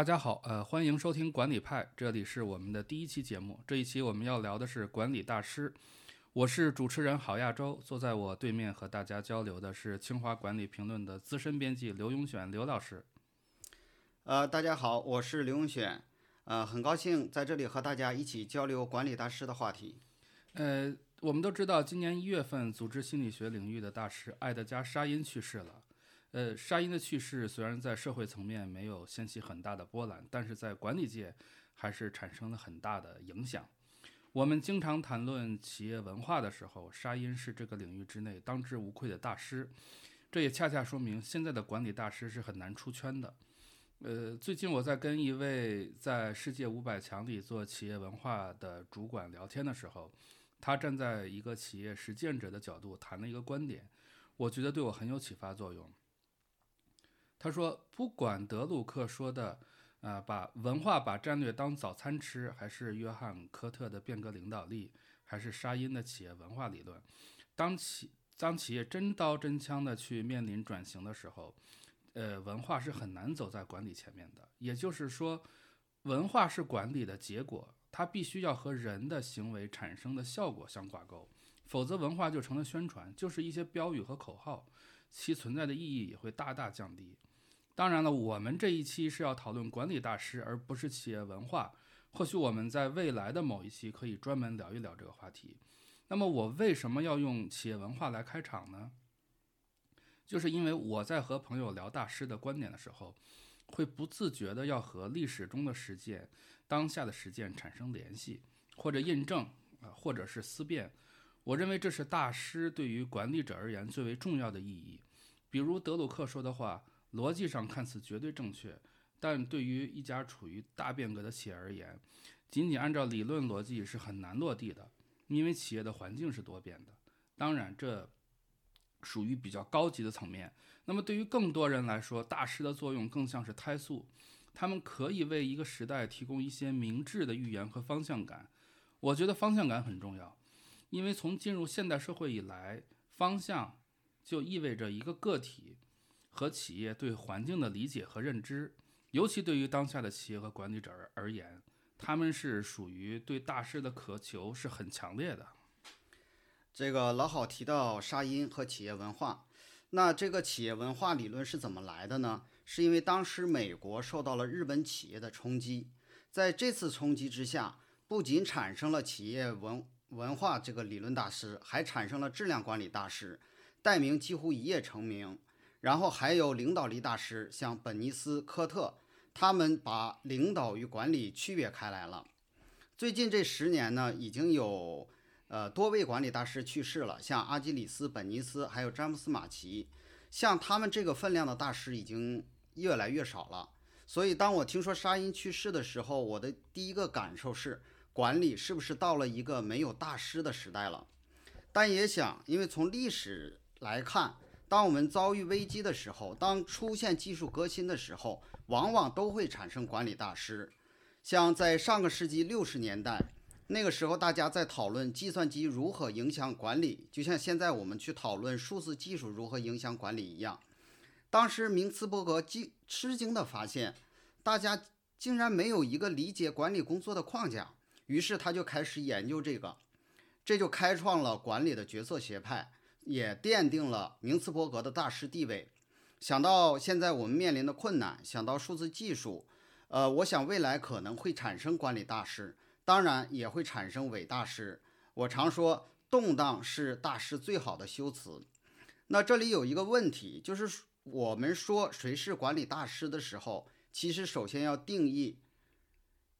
大家好，呃，欢迎收听管理派，这里是我们的第一期节目。这一期我们要聊的是管理大师，我是主持人郝亚洲，坐在我对面和大家交流的是清华管理评论的资深编辑刘永选刘老师。呃，大家好，我是刘永选，呃，很高兴在这里和大家一起交流管理大师的话题。呃，我们都知道，今年一月份，组织心理学领域的大师埃德加·沙因去世了。呃，沙因的去世虽然在社会层面没有掀起很大的波澜，但是在管理界还是产生了很大的影响。我们经常谈论企业文化的时候，沙因是这个领域之内当之无愧的大师。这也恰恰说明现在的管理大师是很难出圈的。呃，最近我在跟一位在世界五百强里做企业文化的主管聊天的时候，他站在一个企业实践者的角度谈了一个观点，我觉得对我很有启发作用。他说：“不管德鲁克说的，啊，把文化、把战略当早餐吃，还是约翰科特的变革领导力，还是沙因的企业文化理论，当企当企业真刀真枪的去面临转型的时候，呃，文化是很难走在管理前面的。也就是说，文化是管理的结果，它必须要和人的行为产生的效果相挂钩，否则文化就成了宣传，就是一些标语和口号，其存在的意义也会大大降低。”当然了，我们这一期是要讨论管理大师，而不是企业文化。或许我们在未来的某一期可以专门聊一聊这个话题。那么，我为什么要用企业文化来开场呢？就是因为我在和朋友聊大师的观点的时候，会不自觉的要和历史中的实践、当下的实践产生联系，或者印证啊，或者是思辨。我认为这是大师对于管理者而言最为重要的意义。比如德鲁克说的话。逻辑上看似绝对正确，但对于一家处于大变革的企业而言，仅仅按照理论逻辑是很难落地的，因为企业的环境是多变的。当然，这属于比较高级的层面。那么，对于更多人来说，大师的作用更像是胎素，他们可以为一个时代提供一些明智的预言和方向感。我觉得方向感很重要，因为从进入现代社会以来，方向就意味着一个个体。和企业对环境的理解和认知，尤其对于当下的企业和管理者而言，他们是属于对大师的渴求是很强烈的。这个老好提到沙因和企业文化，那这个企业文化理论是怎么来的呢？是因为当时美国受到了日本企业的冲击，在这次冲击之下，不仅产生了企业文文化这个理论大师，还产生了质量管理大师，戴明几乎一夜成名。然后还有领导力大师，像本尼斯、科特，他们把领导与管理区别开来了。最近这十年呢，已经有呃多位管理大师去世了，像阿基里斯、本尼斯，还有詹姆斯·马奇，像他们这个分量的大师已经越来越少了。所以当我听说沙因去世的时候，我的第一个感受是，管理是不是到了一个没有大师的时代了？但也想，因为从历史来看。当我们遭遇危机的时候，当出现技术革新的时候，往往都会产生管理大师。像在上个世纪六十年代，那个时候大家在讨论计算机如何影响管理，就像现在我们去讨论数字技术如何影响管理一样。当时明茨伯格惊吃惊地发现，大家竟然没有一个理解管理工作的框架，于是他就开始研究这个，这就开创了管理的角色学派。也奠定了明茨伯格的大师地位。想到现在我们面临的困难，想到数字技术，呃，我想未来可能会产生管理大师，当然也会产生伪大师。我常说，动荡是大师最好的修辞。那这里有一个问题，就是我们说谁是管理大师的时候，其实首先要定义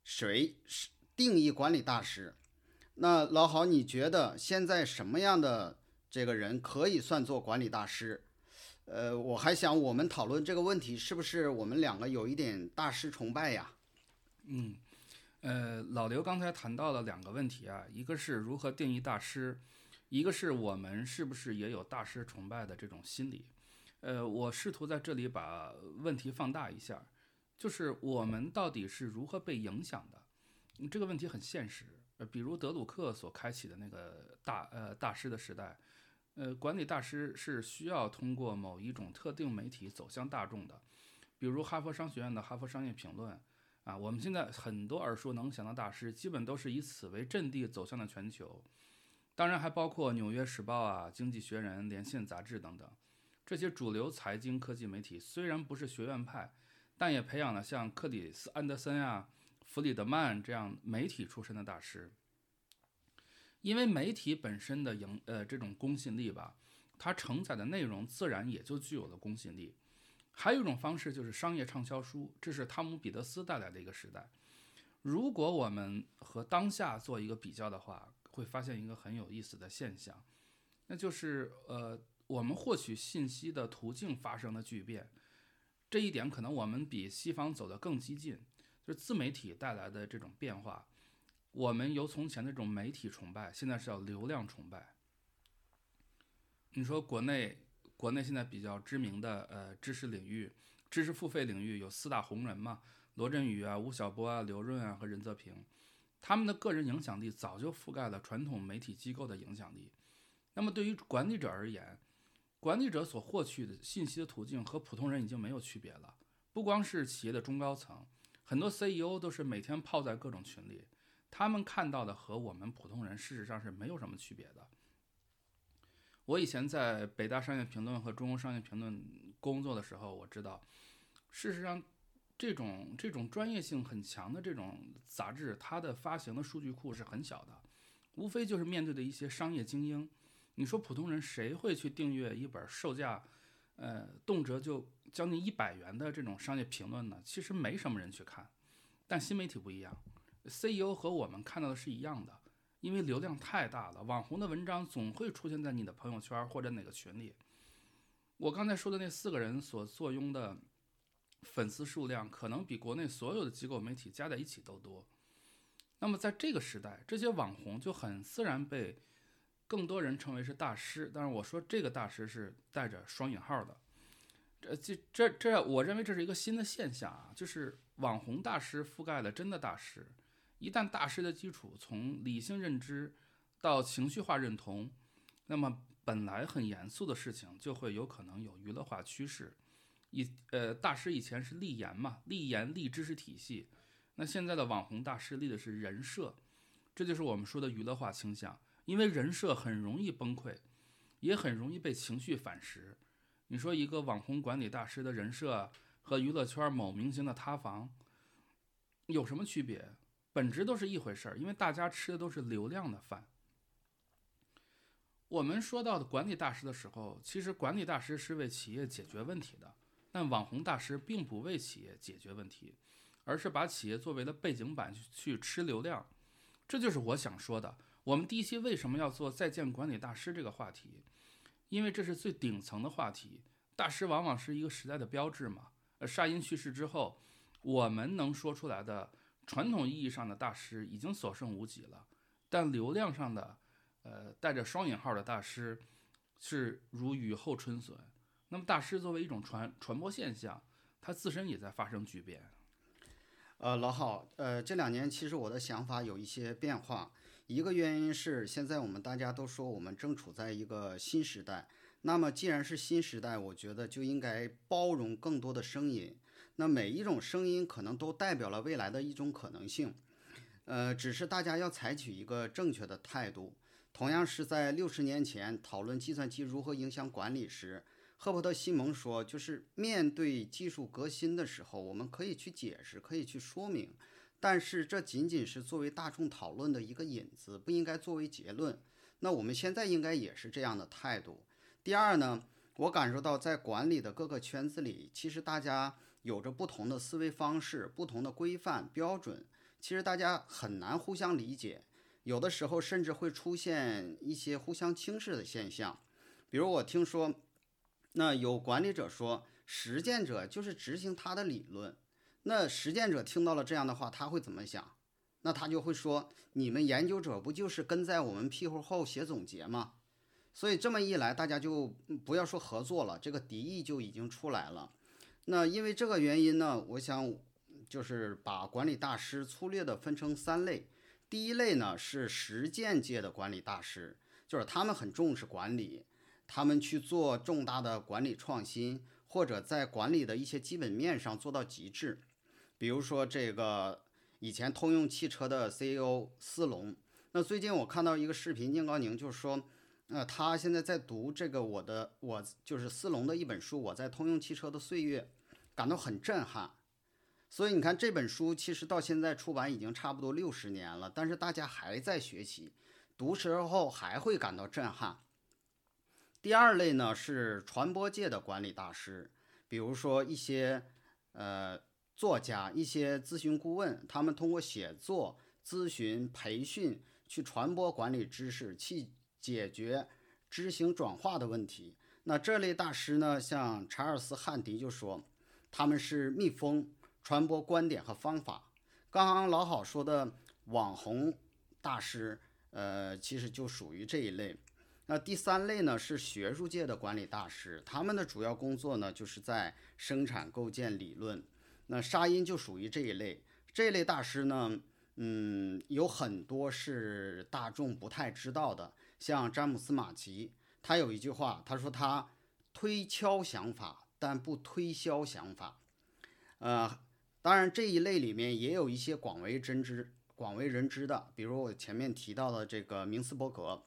谁是定义管理大师。那老郝，你觉得现在什么样的？这个人可以算作管理大师，呃，我还想我们讨论这个问题，是不是我们两个有一点大师崇拜呀？嗯，呃，老刘刚才谈到了两个问题啊，一个是如何定义大师，一个是我们是不是也有大师崇拜的这种心理？呃，我试图在这里把问题放大一下，就是我们到底是如何被影响的？这个问题很现实，呃，比如德鲁克所开启的那个大呃大师的时代。呃，管理大师是需要通过某一种特定媒体走向大众的，比如哈佛商学院的《哈佛商业评论》啊，我们现在很多耳熟能详的大师，基本都是以此为阵地走向了全球。当然还包括《纽约时报》啊，《经济学人》、《连线》杂志等等。这些主流财经科技媒体虽然不是学院派，但也培养了像克里斯·安德森啊、弗里德曼这样媒体出身的大师。因为媒体本身的影呃这种公信力吧，它承载的内容自然也就具有了公信力。还有一种方式就是商业畅销书，这是汤姆·彼得斯带来的一个时代。如果我们和当下做一个比较的话，会发现一个很有意思的现象，那就是呃，我们获取信息的途径发生了巨变。这一点可能我们比西方走得更激进，就是自媒体带来的这种变化。我们由从前的这种媒体崇拜，现在是要流量崇拜。你说国内国内现在比较知名的呃知识领域、知识付费领域有四大红人嘛？罗振宇啊、吴晓波啊、刘润啊和任泽平。他们的个人影响力早就覆盖了传统媒体机构的影响力。那么对于管理者而言，管理者所获取的信息的途径和普通人已经没有区别了。不光是企业的中高层，很多 CEO 都是每天泡在各种群里，他们看到的和我们普通人事实上是没有什么区别的。我以前在北大商业评论和中国商业评论工作的时候，我知道，事实上。这种这种专业性很强的这种杂志，它的发行的数据库是很小的，无非就是面对的一些商业精英。你说普通人谁会去订阅一本售价，呃，动辄就将近一百元的这种商业评论呢？其实没什么人去看。但新媒体不一样，CEO 和我们看到的是一样的，因为流量太大了，网红的文章总会出现在你的朋友圈或者哪个群里。我刚才说的那四个人所坐拥的。粉丝数量可能比国内所有的机构媒体加在一起都多。那么在这个时代，这些网红就很自然被更多人称为是大师。但是我说这个大师是带着双引号的。这这这这，我认为这是一个新的现象啊，就是网红大师覆盖了真的大师。一旦大师的基础从理性认知到情绪化认同，那么本来很严肃的事情就会有可能有娱乐化趋势。以呃大师以前是立言嘛，立言立知识体系，那现在的网红大师立的是人设，这就是我们说的娱乐化倾向。因为人设很容易崩溃，也很容易被情绪反噬。你说一个网红管理大师的人设和娱乐圈某明星的塌房有什么区别？本质都是一回事儿，因为大家吃的都是流量的饭。我们说到的管理大师的时候，其实管理大师是为企业解决问题的。但网红大师并不为企业解决问题，而是把企业作为了背景板去吃流量，这就是我想说的。我们第一期为什么要做在线管理大师这个话题？因为这是最顶层的话题。大师往往是一个时代的标志嘛。呃，沙因去世之后，我们能说出来的传统意义上的大师已经所剩无几了。但流量上的，呃，带着双引号的大师，是如雨后春笋。那么，大师作为一种传传播现象，它自身也在发生巨变。呃，老郝，呃，这两年其实我的想法有一些变化。一个原因是现在我们大家都说我们正处在一个新时代。那么，既然是新时代，我觉得就应该包容更多的声音。那每一种声音可能都代表了未来的一种可能性。呃，只是大家要采取一个正确的态度。同样是在六十年前讨论计算机如何影响管理时。赫伯特·西蒙说：“就是面对技术革新的时候，我们可以去解释，可以去说明，但是这仅仅是作为大众讨论的一个引子，不应该作为结论。那我们现在应该也是这样的态度。第二呢，我感受到在管理的各个圈子里，其实大家有着不同的思维方式、不同的规范标准，其实大家很难互相理解，有的时候甚至会出现一些互相轻视的现象。比如我听说。”那有管理者说，实践者就是执行他的理论。那实践者听到了这样的话，他会怎么想？那他就会说：你们研究者不就是跟在我们屁股后写总结吗？所以这么一来，大家就不要说合作了，这个敌意就已经出来了。那因为这个原因呢，我想就是把管理大师粗略地分成三类。第一类呢是实践界的管理大师，就是他们很重视管理。他们去做重大的管理创新，或者在管理的一些基本面上做到极致。比如说这个以前通用汽车的 CEO 斯隆，那最近我看到一个视频，宁高宁就是说，呃，他现在在读这个我的我就是斯隆的一本书，我在通用汽车的岁月，感到很震撼。所以你看这本书其实到现在出版已经差不多六十年了，但是大家还在学习，读时候还会感到震撼。第二类呢是传播界的管理大师，比如说一些呃。作家、一些咨询顾问，他们通过写作、咨询、培训，去传播管理知识，去解决知行转化的问题。那这类大师呢，像查尔斯·汉迪就说，他们是蜜蜂，传播观点和方法。刚刚老好说的网红大师，呃，其实就属于这一类。那第三类呢，是学术界的管理大师，他们的主要工作呢，就是在生产构建理论。那沙因就属于这一类，这类大师呢，嗯，有很多是大众不太知道的，像詹姆斯·马奇，他有一句话，他说他推敲想法，但不推销想法。呃，当然这一类里面也有一些广为人知、广为人知的，比如我前面提到的这个明斯伯格。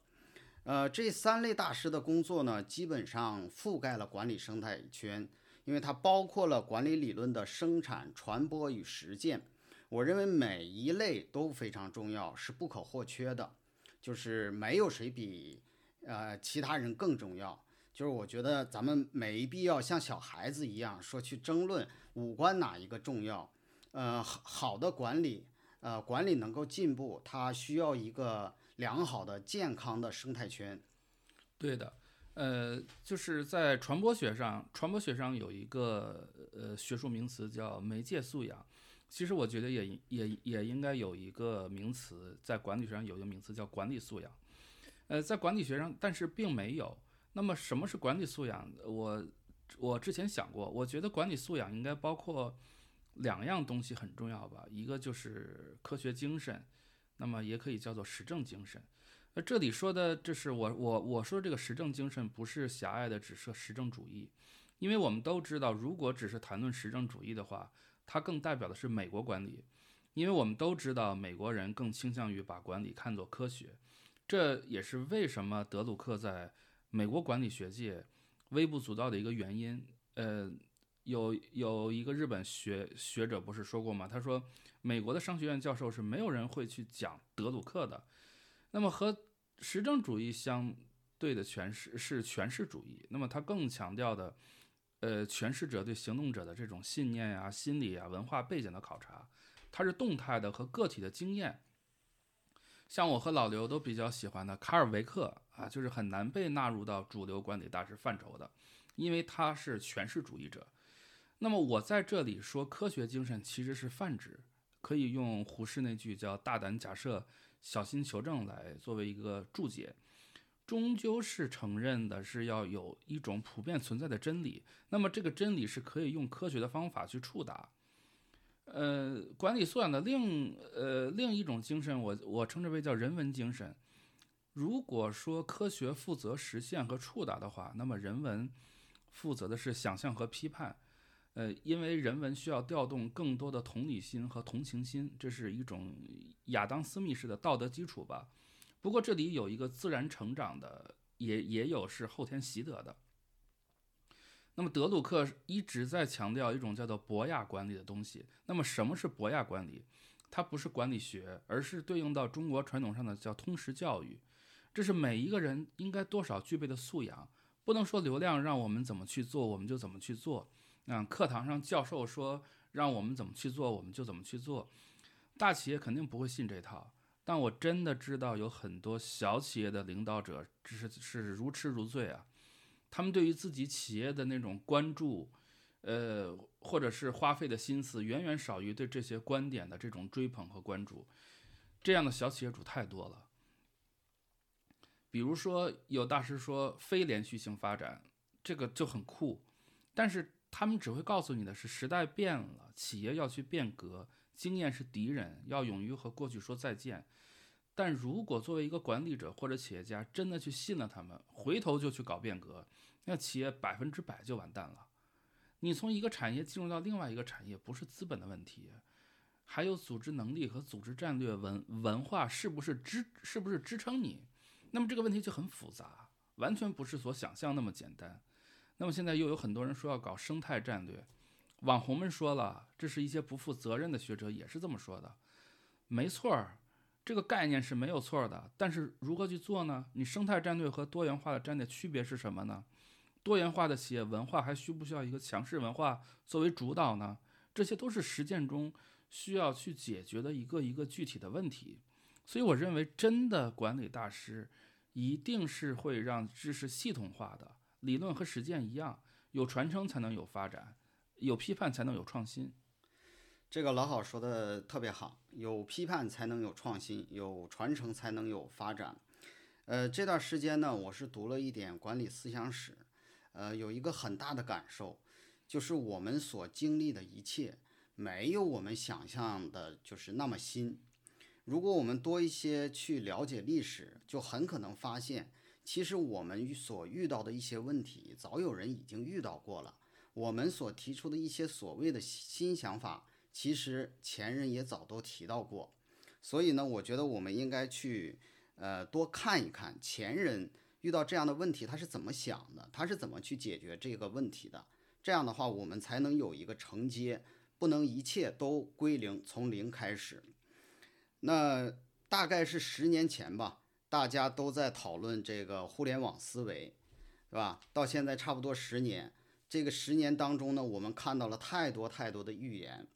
呃，这三类大师的工作呢，基本上覆盖了管理生态圈。因为它包括了管理理论的生产、传播与实践，我认为每一类都非常重要，是不可或缺的，就是没有谁比呃其他人更重要。就是我觉得咱们没必要像小孩子一样说去争论五官哪一个重要。呃，好好的管理，呃，管理能够进步，它需要一个良好的、健康的生态圈。对的。呃，就是在传播学上，传播学上有一个呃学术名词叫媒介素养。其实我觉得也也也应该有一个名词，在管理学上有一个名词叫管理素养。呃，在管理学上，但是并没有。那么什么是管理素养？我我之前想过，我觉得管理素养应该包括两样东西很重要吧，一个就是科学精神，那么也可以叫做实证精神。那这里说的，这是我我我说这个实证精神，不是狭隘的只是实证主义，因为我们都知道，如果只是谈论实证主义的话，它更代表的是美国管理，因为我们都知道美国人更倾向于把管理看作科学，这也是为什么德鲁克在美国管理学界微不足道的一个原因。呃，有有一个日本学学者不是说过吗？他说，美国的商学院教授是没有人会去讲德鲁克的。那么和实证主义相对的诠释是诠释主义。那么它更强调的，呃，诠释者对行动者的这种信念呀、心理啊、文化背景的考察，它是动态的和个体的经验。像我和老刘都比较喜欢的卡尔维克啊，就是很难被纳入到主流管理大师范畴的，因为他是诠释主义者。那么我在这里说科学精神其实是泛指，可以用胡适那句叫“大胆假设”。小心求证来作为一个注解，终究是承认的是要有一种普遍存在的真理。那么这个真理是可以用科学的方法去触达。呃，管理素养的另呃另一种精神，我我称之为叫人文精神。如果说科学负责实现和触达的话，那么人文负责的是想象和批判。呃，因为人文需要调动更多的同理心和同情心，这是一种亚当·斯密式的道德基础吧。不过这里有一个自然成长的，也也有是后天习得的。那么德鲁克一直在强调一种叫做博雅管理的东西。那么什么是博雅管理？它不是管理学，而是对应到中国传统上的叫通识教育。这是每一个人应该多少具备的素养，不能说流量让我们怎么去做，我们就怎么去做。嗯，课堂上教授说让我们怎么去做，我们就怎么去做。大企业肯定不会信这套，但我真的知道有很多小企业的领导者，只是是如痴如醉啊。他们对于自己企业的那种关注，呃，或者是花费的心思，远远少于对这些观点的这种追捧和关注。这样的小企业主太多了。比如说，有大师说非连续性发展，这个就很酷，但是。他们只会告诉你的是，时代变了，企业要去变革，经验是敌人，要勇于和过去说再见。但如果作为一个管理者或者企业家真的去信了他们，回头就去搞变革，那企业百分之百就完蛋了。你从一个产业进入到另外一个产业，不是资本的问题，还有组织能力和组织战略文文化是不是支是不是支撑你？那么这个问题就很复杂，完全不是所想象那么简单。那么现在又有很多人说要搞生态战略，网红们说了，这是一些不负责任的学者也是这么说的，没错儿，这个概念是没有错的，但是如何去做呢？你生态战略和多元化的战略区别是什么呢？多元化的企业文化还需不需要一个强势文化作为主导呢？这些都是实践中需要去解决的一个一个具体的问题。所以我认为，真的管理大师一定是会让知识系统化的，理论和实践一样，有传承才能有发展，有批判才能有创新。这个老好说的特别好，有批判才能有创新，有传承才能有发展。呃，这段时间呢，我是读了一点管理思想史。呃，有一个很大的感受，就是我们所经历的一切，没有我们想象的，就是那么新。如果我们多一些去了解历史，就很可能发现，其实我们所遇到的一些问题，早有人已经遇到过了。我们所提出的一些所谓的新想法，其实前人也早都提到过。所以呢，我觉得我们应该去，呃，多看一看前人。遇到这样的问题，他是怎么想的？他是怎么去解决这个问题的？这样的话，我们才能有一个承接，不能一切都归零，从零开始。那大概是十年前吧，大家都在讨论这个互联网思维，是吧？到现在差不多十年，这个十年当中呢，我们看到了太多太多的预言。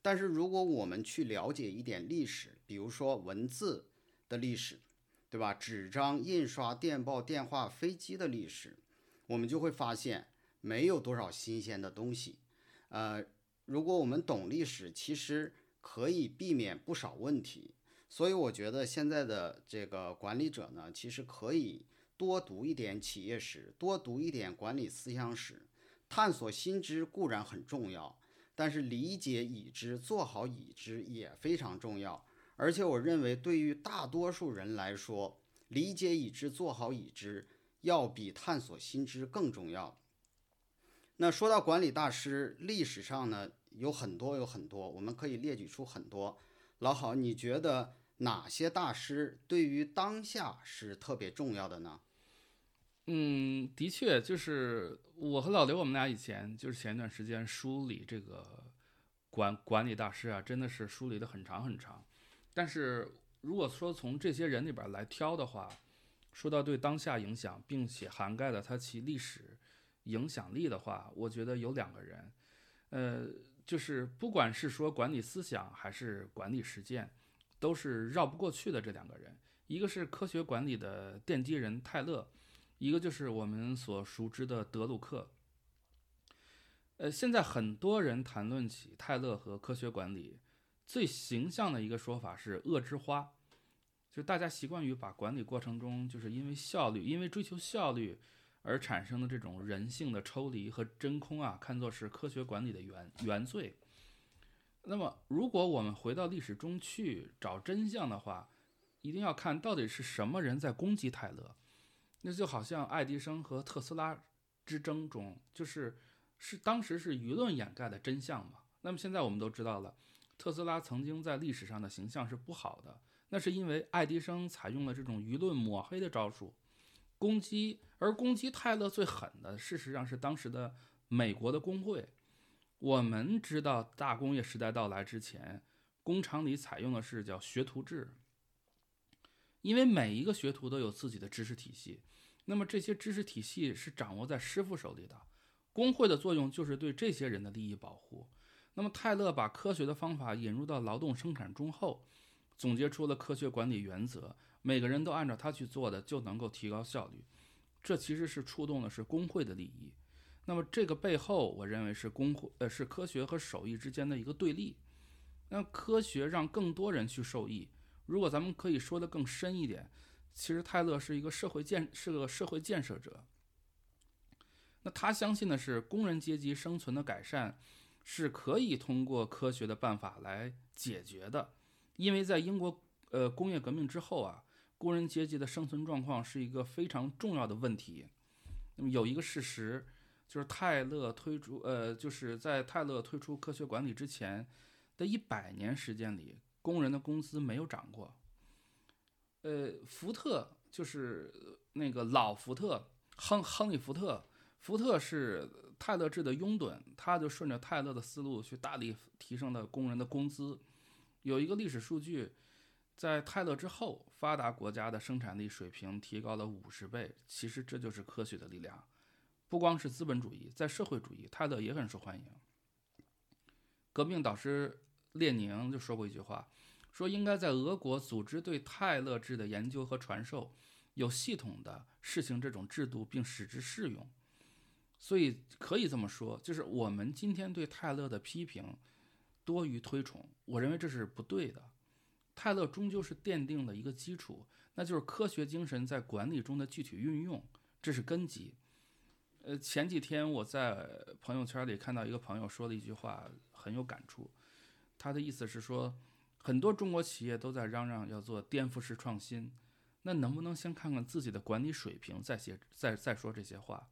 但是如果我们去了解一点历史，比如说文字的历史。对吧？纸张、印刷、电报、电话、飞机的历史，我们就会发现没有多少新鲜的东西。呃，如果我们懂历史，其实可以避免不少问题。所以我觉得现在的这个管理者呢，其实可以多读一点企业史，多读一点管理思想史。探索新知固然很重要，但是理解已知、做好已知也非常重要。而且我认为，对于大多数人来说，理解已知、做好已知，要比探索新知更重要。那说到管理大师，历史上呢有很多有很多，我们可以列举出很多。老郝，你觉得哪些大师对于当下是特别重要的呢？嗯，的确，就是我和老刘，我们俩以前就是前一段时间梳理这个管管理大师啊，真的是梳理的很长很长。但是如果说从这些人里边来挑的话，说到对当下影响，并且涵盖了他其历史影响力的话，我觉得有两个人，呃，就是不管是说管理思想还是管理实践，都是绕不过去的这两个人。一个是科学管理的奠基人泰勒，一个就是我们所熟知的德鲁克。呃，现在很多人谈论起泰勒和科学管理。最形象的一个说法是“恶之花”，就大家习惯于把管理过程中就是因为效率、因为追求效率而产生的这种人性的抽离和真空啊，看作是科学管理的原原罪。那么，如果我们回到历史中去找真相的话，一定要看到底是什么人在攻击泰勒。那就好像爱迪生和特斯拉之争中，就是是当时是舆论掩盖的真相嘛。那么现在我们都知道了。特斯拉曾经在历史上的形象是不好的，那是因为爱迪生采用了这种舆论抹黑的招数，攻击，而攻击泰勒最狠的，事实上是当时的美国的工会。我们知道，大工业时代到来之前，工厂里采用的是叫学徒制，因为每一个学徒都有自己的知识体系，那么这些知识体系是掌握在师傅手里的，工会的作用就是对这些人的利益保护。那么，泰勒把科学的方法引入到劳动生产中后，总结出了科学管理原则，每个人都按照他去做的，就能够提高效率。这其实是触动的是工会的利益。那么，这个背后，我认为是工会呃是科学和手艺之间的一个对立。那科学让更多人去受益。如果咱们可以说的更深一点，其实泰勒是一个社会建是个社会建设者。那他相信的是工人阶级生存的改善。是可以通过科学的办法来解决的，因为在英国呃工业革命之后啊，工人阶级的生存状况是一个非常重要的问题。那么有一个事实，就是泰勒推出，呃，就是在泰勒推出科学管理之前的一百年时间里，工人的工资没有涨过。呃，福特就是那个老福特，亨亨利福特，福特是泰勒制的拥趸，他就顺着泰勒的思路去大力提升了工人的工资。有一个历史数据，在泰勒之后，发达国家的生产力水平提高了五十倍。其实这就是科学的力量。不光是资本主义，在社会主义，泰勒也很受欢迎。革命导师列宁就说过一句话，说应该在俄国组织对泰勒制的研究和传授，有系统的实行这种制度，并使之适用。所以可以这么说，就是我们今天对泰勒的批评多于推崇，我认为这是不对的。泰勒终究是奠定了一个基础，那就是科学精神在管理中的具体运用，这是根基。呃，前几天我在朋友圈里看到一个朋友说了一句话，很有感触。他的意思是说，很多中国企业都在嚷嚷要做颠覆式创新，那能不能先看看自己的管理水平，再写再再说这些话？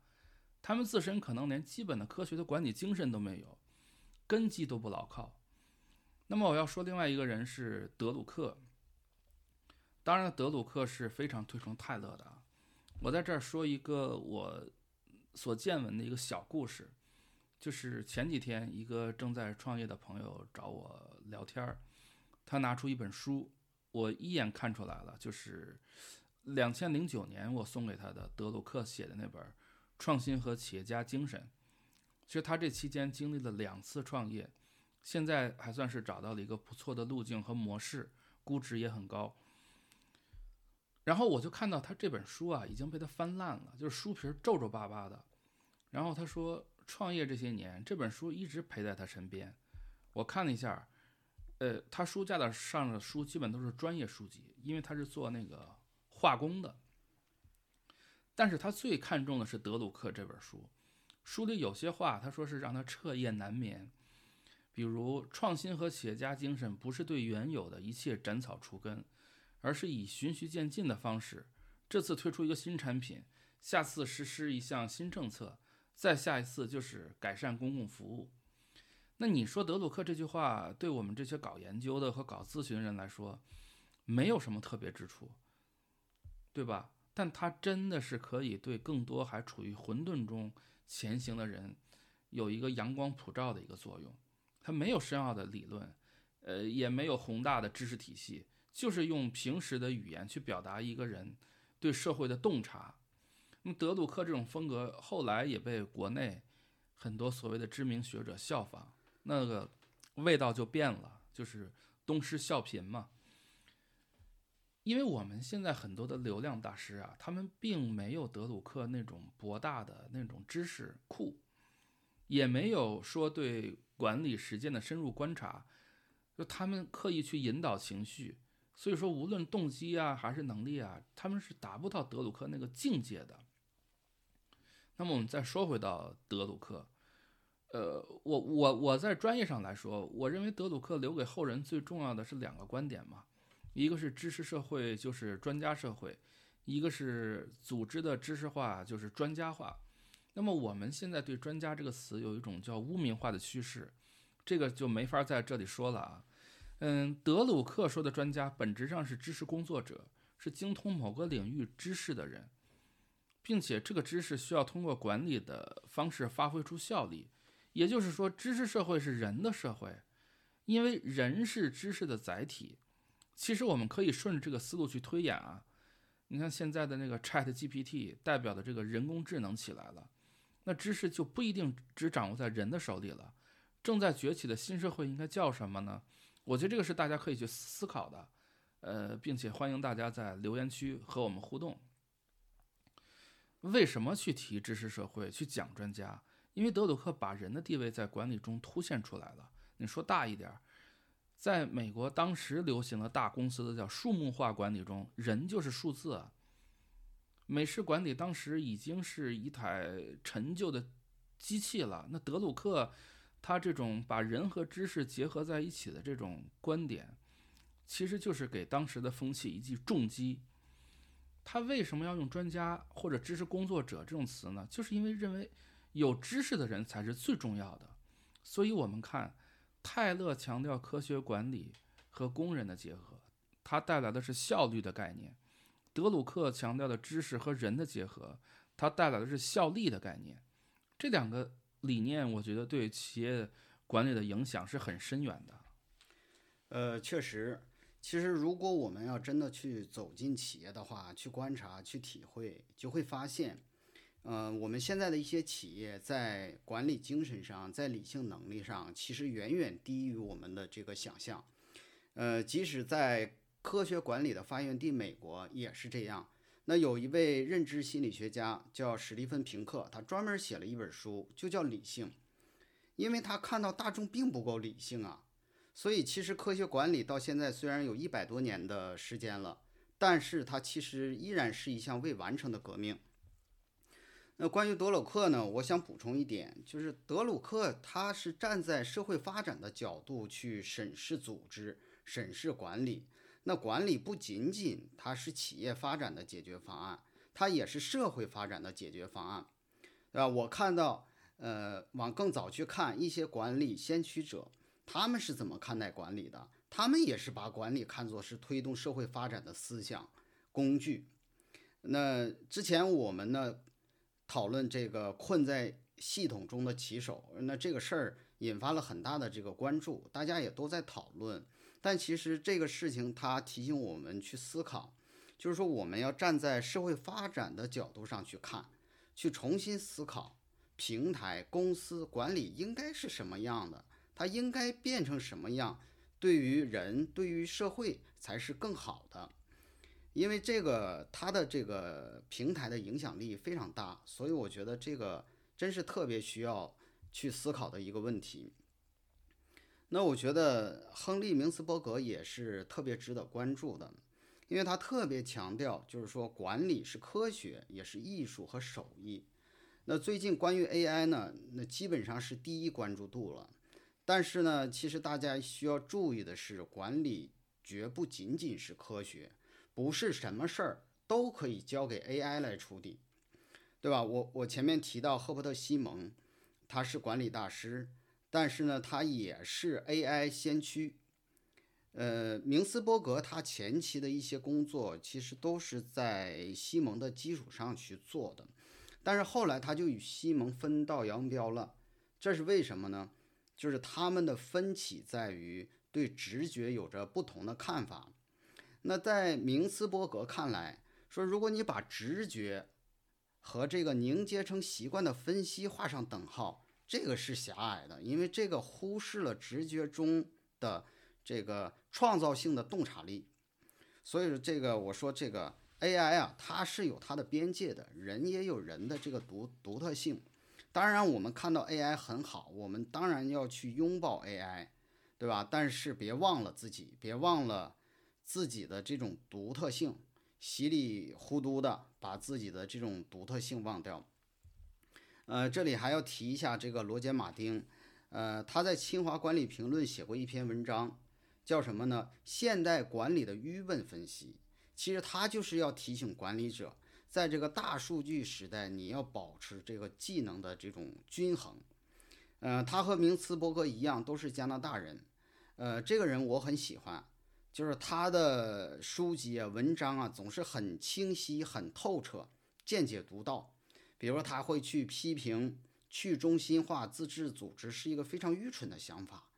他们自身可能连基本的科学的管理精神都没有，根基都不牢靠。那么我要说另外一个人是德鲁克。当然，德鲁克是非常推崇泰勒的。我在这儿说一个我。所见闻的一个小故事，就是前几天一个正在创业的朋友找我聊天儿，他拿出一本书，我一眼看出来了，就是两千零九年我送给他的德鲁克写的那本《创新和企业家精神》。其实他这期间经历了两次创业，现在还算是找到了一个不错的路径和模式，估值也很高。然后我就看到他这本书啊，已经被他翻烂了，就是书皮皱皱巴巴的。然后他说，创业这些年，这本书一直陪在他身边。我看了一下，呃，他书架的上的书基本都是专业书籍，因为他是做那个化工的。但是他最看重的是德鲁克这本书，书里有些话，他说是让他彻夜难眠，比如创新和企业家精神不是对原有的一切斩草除根。而是以循序渐进的方式，这次推出一个新产品，下次实施一项新政策，再下一次就是改善公共服务。那你说德鲁克这句话，对我们这些搞研究的和搞咨询人来说，没有什么特别之处，对吧？但它真的是可以对更多还处于混沌中前行的人，有一个阳光普照的一个作用。它没有深奥的理论，呃，也没有宏大的知识体系。就是用平时的语言去表达一个人对社会的洞察。那么德鲁克这种风格后来也被国内很多所谓的知名学者效仿，那个味道就变了，就是东施效颦嘛。因为我们现在很多的流量大师啊，他们并没有德鲁克那种博大的那种知识库，也没有说对管理实践的深入观察，就他们刻意去引导情绪。所以说，无论动机啊还是能力啊，他们是达不到德鲁克那个境界的。那么我们再说回到德鲁克，呃，我我我在专业上来说，我认为德鲁克留给后人最重要的是两个观点嘛，一个是知识社会就是专家社会，一个是组织的知识化就是专家化。那么我们现在对“专家”这个词有一种叫污名化的趋势，这个就没法在这里说了啊。嗯，德鲁克说的专家本质上是知识工作者，是精通某个领域知识的人，并且这个知识需要通过管理的方式发挥出效力。也就是说，知识社会是人的社会，因为人是知识的载体。其实我们可以顺着这个思路去推演啊。你看现在的那个 Chat GPT 代表的这个人工智能起来了，那知识就不一定只掌握在人的手里了。正在崛起的新社会应该叫什么呢？我觉得这个是大家可以去思考的，呃，并且欢迎大家在留言区和我们互动。为什么去提知识社会，去讲专家？因为德鲁克把人的地位在管理中凸显出来了。你说大一点，在美国当时流行的大公司的叫数目化管理中，人就是数字。美式管理当时已经是一台陈旧的机器了，那德鲁克。他这种把人和知识结合在一起的这种观点，其实就是给当时的风气一记重击。他为什么要用专家或者知识工作者这种词呢？就是因为认为有知识的人才是最重要的。所以，我们看泰勒强调科学管理和工人的结合，它带来的是效率的概念；德鲁克强调的知识和人的结合，它带来的是效力的概念。这两个理念，我觉得对企业管理的影响是很深远的。呃，确实，其实如果我们要真的去走进企业的话，去观察、去体会，就会发现。呃，我们现在的一些企业在管理精神上，在理性能力上，其实远远低于我们的这个想象。呃，即使在科学管理的发源地美国也是这样。那有一位认知心理学家叫史蒂芬·平克，他专门写了一本书，就叫《理性》，因为他看到大众并不够理性啊。所以，其实科学管理到现在虽然有一百多年的时间了，但是它其实依然是一项未完成的革命。那关于德鲁克呢？我想补充一点，就是德鲁克他是站在社会发展的角度去审视组织、审视管理。那管理不仅仅它是企业发展的解决方案，它也是社会发展的解决方案，对吧？我看到，呃，往更早去看一些管理先驱者，他们是怎么看待管理的？他们也是把管理看作是推动社会发展的思想工具。那之前我们呢？讨论这个困在系统中的棋手，那这个事儿引发了很大的这个关注，大家也都在讨论。但其实这个事情它提醒我们去思考，就是说我们要站在社会发展的角度上去看，去重新思考平台公司管理应该是什么样的，它应该变成什么样，对于人对于社会才是更好的。因为这个它的这个平台的影响力非常大，所以我觉得这个真是特别需要去思考的一个问题。那我觉得亨利·明斯伯格也是特别值得关注的，因为他特别强调，就是说管理是科学，也是艺术和手艺。那最近关于 AI 呢，那基本上是第一关注度了。但是呢，其实大家需要注意的是，管理绝不仅仅是科学。不是什么事儿都可以交给 AI 来处理，对吧？我我前面提到赫伯特·西蒙，他是管理大师，但是呢，他也是 AI 先驱。呃，明斯伯格他前期的一些工作其实都是在西蒙的基础上去做的，但是后来他就与西蒙分道扬镳了。这是为什么呢？就是他们的分歧在于对直觉有着不同的看法。那在明斯伯格看来，说如果你把直觉和这个凝结成习惯的分析画上等号，这个是狭隘的，因为这个忽视了直觉中的这个创造性的洞察力。所以，这个我说这个 AI 啊，它是有它的边界的，人也有人的这个独独特性。当然，我们看到 AI 很好，我们当然要去拥抱 AI，对吧？但是别忘了自己，别忘了。自己的这种独特性，稀里糊涂的把自己的这种独特性忘掉。呃，这里还要提一下这个罗杰·马丁，呃，他在清华管理评论写过一篇文章，叫什么呢？现代管理的愚笨分析。其实他就是要提醒管理者，在这个大数据时代，你要保持这个技能的这种均衡。呃，他和明茨伯格一样，都是加拿大人。呃，这个人我很喜欢。就是他的书籍啊、文章啊，总是很清晰、很透彻，见解独到。比如他会去批评去中心化自治组织是一个非常愚蠢的想法，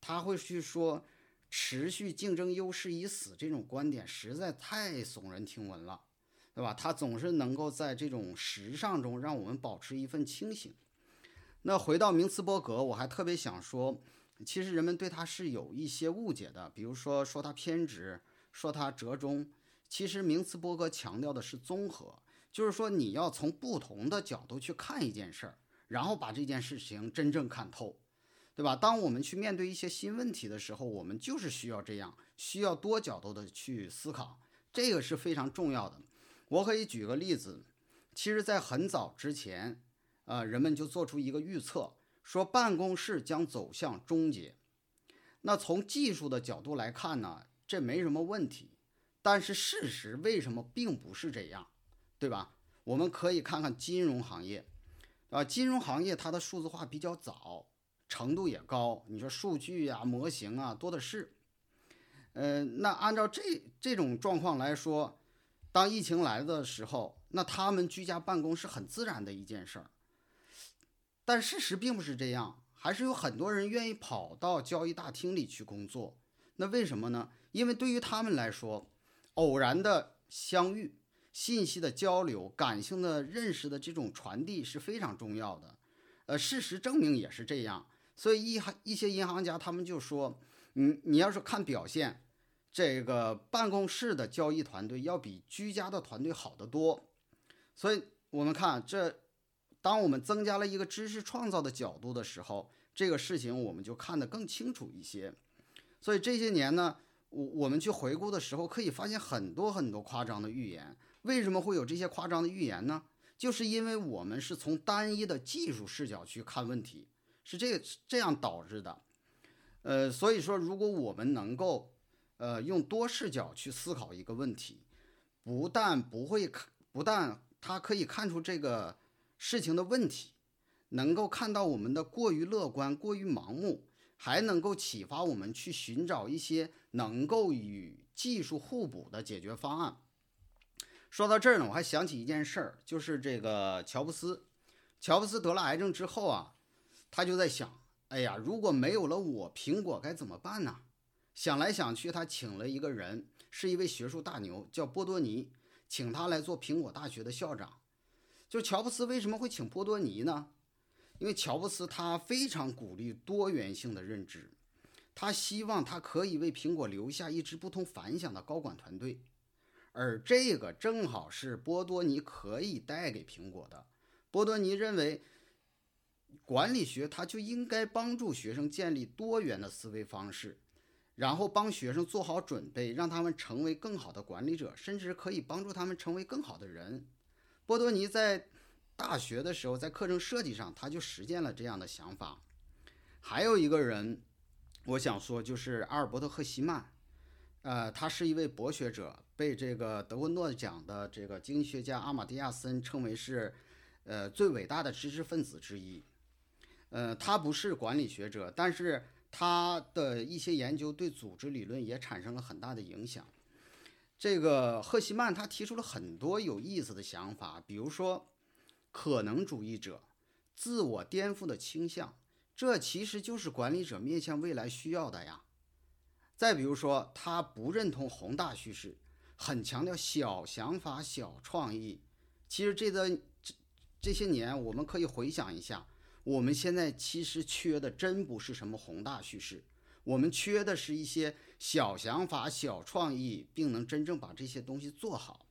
他会去说持续竞争优势已死这种观点实在太耸人听闻了，对吧？他总是能够在这种时尚中让我们保持一份清醒。那回到明茨伯格，我还特别想说。其实人们对他是有一些误解的，比如说说他偏执，说他折中。其实明茨伯格强调的是综合，就是说你要从不同的角度去看一件事儿，然后把这件事情真正看透，对吧？当我们去面对一些新问题的时候，我们就是需要这样，需要多角度的去思考，这个是非常重要的。我可以举个例子，其实，在很早之前，呃，人们就做出一个预测。说办公室将走向终结，那从技术的角度来看呢，这没什么问题。但是事实为什么并不是这样，对吧？我们可以看看金融行业，啊，金融行业它的数字化比较早，程度也高，你说数据啊、模型啊多的是。呃，那按照这这种状况来说，当疫情来的时候，那他们居家办公是很自然的一件事儿。但事实并不是这样，还是有很多人愿意跑到交易大厅里去工作。那为什么呢？因为对于他们来说，偶然的相遇、信息的交流、感性的认识的这种传递是非常重要的。呃，事实证明也是这样。所以一一些银行家他们就说，你你要是看表现，这个办公室的交易团队要比居家的团队好得多。所以我们看这。当我们增加了一个知识创造的角度的时候，这个事情我们就看得更清楚一些。所以这些年呢，我我们去回顾的时候，可以发现很多很多夸张的预言。为什么会有这些夸张的预言呢？就是因为我们是从单一的技术视角去看问题，是这这样导致的。呃，所以说，如果我们能够呃用多视角去思考一个问题，不但不会看，不但它可以看出这个。事情的问题，能够看到我们的过于乐观、过于盲目，还能够启发我们去寻找一些能够与技术互补的解决方案。说到这儿呢，我还想起一件事儿，就是这个乔布斯。乔布斯得了癌症之后啊，他就在想：哎呀，如果没有了我，苹果该怎么办呢？想来想去，他请了一个人，是一位学术大牛，叫波多尼，请他来做苹果大学的校长。就乔布斯为什么会请波多尼呢？因为乔布斯他非常鼓励多元性的认知，他希望他可以为苹果留下一支不同凡响的高管团队，而这个正好是波多尼可以带给苹果的。波多尼认为，管理学他就应该帮助学生建立多元的思维方式，然后帮学生做好准备，让他们成为更好的管理者，甚至可以帮助他们成为更好的人。波多尼在大学的时候，在课程设计上，他就实践了这样的想法。还有一个人，我想说就是阿尔伯特·赫希曼，呃，他是一位博学者，被这个德文诺奖的这个经济学家阿马蒂亚森称为是，呃，最伟大的知识分子之一。呃，他不是管理学者，但是他的一些研究对组织理论也产生了很大的影响。这个赫希曼他提出了很多有意思的想法，比如说可能主义者、自我颠覆的倾向，这其实就是管理者面向未来需要的呀。再比如说，他不认同宏大叙事，很强调小想法、小创意。其实这个这这些年，我们可以回想一下，我们现在其实缺的真不是什么宏大叙事。我们缺的是一些小想法、小创意，并能真正把这些东西做好。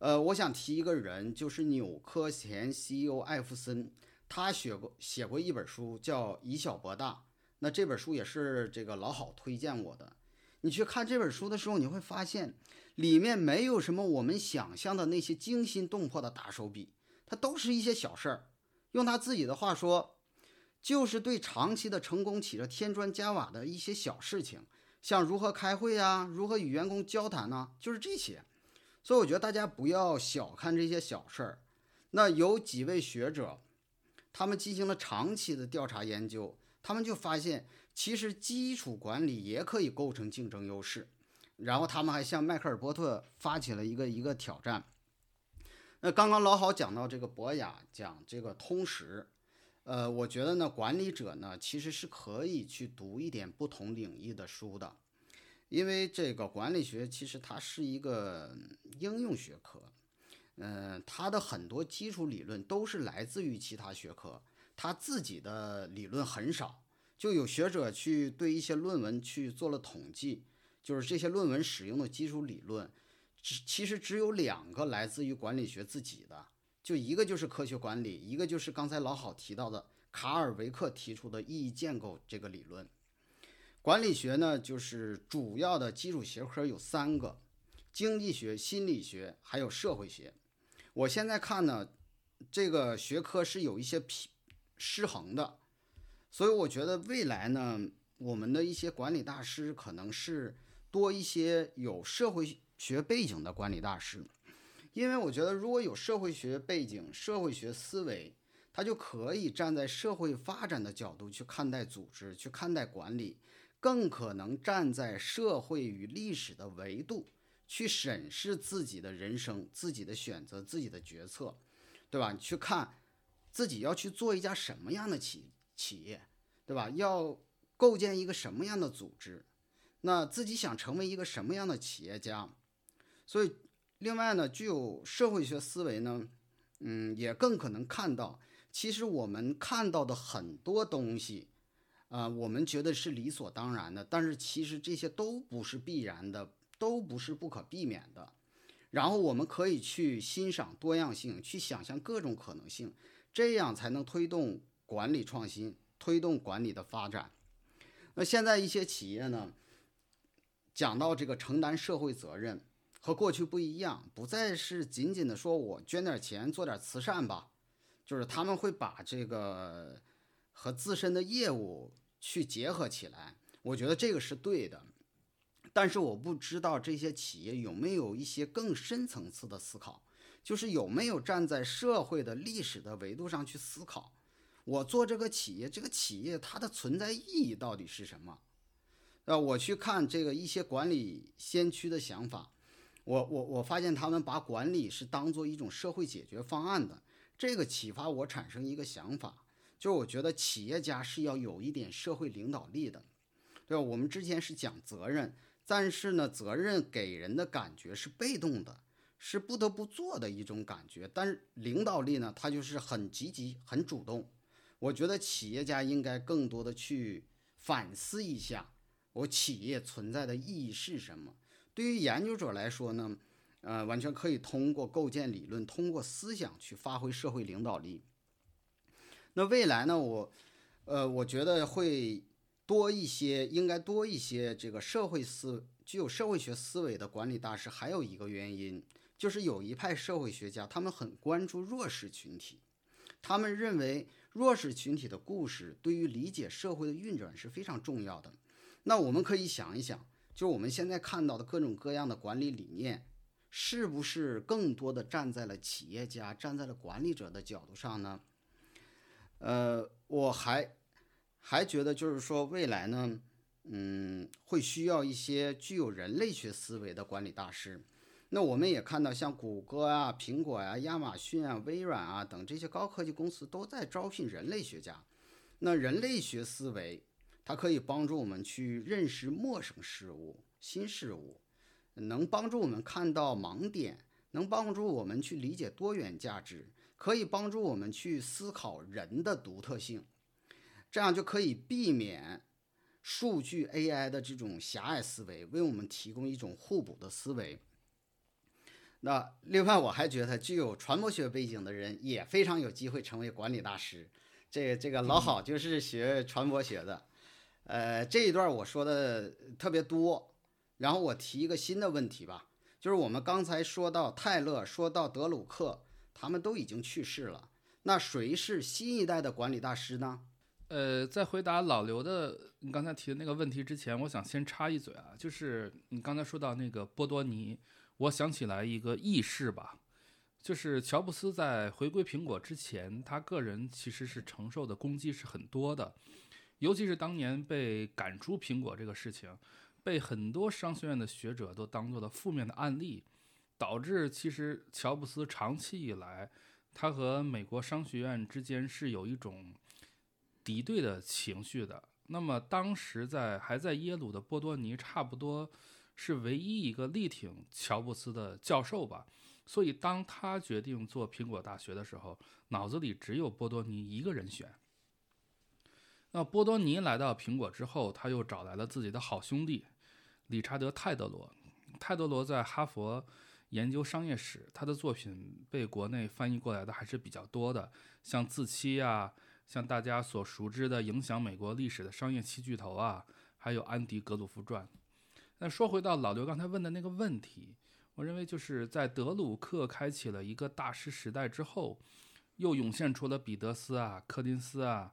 呃，我想提一个人，就是纽科前 CEO 艾弗森，他写过写过一本书，叫《以小博大》。那这本书也是这个老好推荐我的。你去看这本书的时候，你会发现里面没有什么我们想象的那些惊心动魄的大手笔，它都是一些小事儿。用他自己的话说。就是对长期的成功起着添砖加瓦的一些小事情，像如何开会呀，如何与员工交谈呢？就是这些。所以我觉得大家不要小看这些小事儿。那有几位学者，他们进行了长期的调查研究，他们就发现，其实基础管理也可以构成竞争优势。然后他们还向迈克尔·波特发起了一个一个挑战。那刚刚老好讲到这个博雅讲这个通识。呃，我觉得呢，管理者呢其实是可以去读一点不同领域的书的，因为这个管理学其实它是一个应用学科，嗯，它的很多基础理论都是来自于其他学科，它自己的理论很少。就有学者去对一些论文去做了统计，就是这些论文使用的基础理论，只其实只有两个来自于管理学自己的。就一个就是科学管理，一个就是刚才老好提到的卡尔维克提出的意义建构这个理论。管理学呢，就是主要的基础学科有三个：经济学、心理学还有社会学。我现在看呢，这个学科是有一些平失衡的，所以我觉得未来呢，我们的一些管理大师可能是多一些有社会学背景的管理大师。因为我觉得，如果有社会学背景、社会学思维，他就可以站在社会发展的角度去看待组织，去看待管理，更可能站在社会与历史的维度去审视自己的人生、自己的选择、自己的决策，对吧？去看自己要去做一家什么样的企企业，对吧？要构建一个什么样的组织，那自己想成为一个什么样的企业家？所以，另外呢，具有社会学思维呢，嗯，也更可能看到。其实我们看到的很多东西，啊，我们觉得是理所当然的，但是其实这些都不是必然的，都不是不可避免的。然后我们可以去欣赏多样性，去想象各种可能性，这样才能推动管理创新，推动管理的发展。那现在一些企业呢，讲到这个承担社会责任，和过去不一样，不再是仅仅的说我捐点钱做点慈善吧。就是他们会把这个和自身的业务去结合起来，我觉得这个是对的。但是我不知道这些企业有没有一些更深层次的思考，就是有没有站在社会的历史的维度上去思考，我做这个企业，这个企业它的存在意义到底是什么？呃，我去看这个一些管理先驱的想法，我我我发现他们把管理是当做一种社会解决方案的。这个启发我产生一个想法，就是我觉得企业家是要有一点社会领导力的，对吧？我们之前是讲责任，但是呢，责任给人的感觉是被动的，是不得不做的一种感觉。但是领导力呢，它就是很积极、很主动。我觉得企业家应该更多的去反思一下，我企业存在的意义是什么？对于研究者来说呢？呃，完全可以通过构建理论，通过思想去发挥社会领导力。那未来呢？我，呃，我觉得会多一些，应该多一些这个社会思、具有社会学思维的管理大师。还有一个原因，就是有一派社会学家，他们很关注弱势群体，他们认为弱势群体的故事对于理解社会的运转是非常重要的。那我们可以想一想，就是我们现在看到的各种各样的管理理念。是不是更多的站在了企业家、站在了管理者的角度上呢？呃，我还还觉得就是说未来呢，嗯，会需要一些具有人类学思维的管理大师。那我们也看到，像谷歌啊、苹果啊、亚马逊啊、微软啊等这些高科技公司都在招聘人类学家。那人类学思维，它可以帮助我们去认识陌生事物、新事物。能帮助我们看到盲点，能帮助我们去理解多元价值，可以帮助我们去思考人的独特性，这样就可以避免数据 AI 的这种狭隘思维，为我们提供一种互补的思维。那另外，我还觉得具有传播学背景的人也非常有机会成为管理大师。这这个老好就是学传播学的，呃，这一段我说的特别多。然后我提一个新的问题吧，就是我们刚才说到泰勒，说到德鲁克，他们都已经去世了，那谁是新一代的管理大师呢？呃，在回答老刘的你刚才提的那个问题之前，我想先插一嘴啊，就是你刚才说到那个波多尼，我想起来一个轶事吧，就是乔布斯在回归苹果之前，他个人其实是承受的攻击是很多的，尤其是当年被赶出苹果这个事情。被很多商学院的学者都当做了负面的案例，导致其实乔布斯长期以来，他和美国商学院之间是有一种敌对的情绪的。那么当时在还在耶鲁的波多尼，差不多是唯一一个力挺乔布斯的教授吧。所以当他决定做苹果大学的时候，脑子里只有波多尼一个人选。那波多尼来到苹果之后，他又找来了自己的好兄弟。理查德·泰德罗，泰德罗在哈佛研究商业史，他的作品被国内翻译过来的还是比较多的，像《自欺》啊，像大家所熟知的影响美国历史的商业七巨头啊，还有《安迪·格鲁夫传》。那说回到老刘刚才问的那个问题，我认为就是在德鲁克开启了一个大师时代之后，又涌现出了彼得斯啊、柯林斯啊。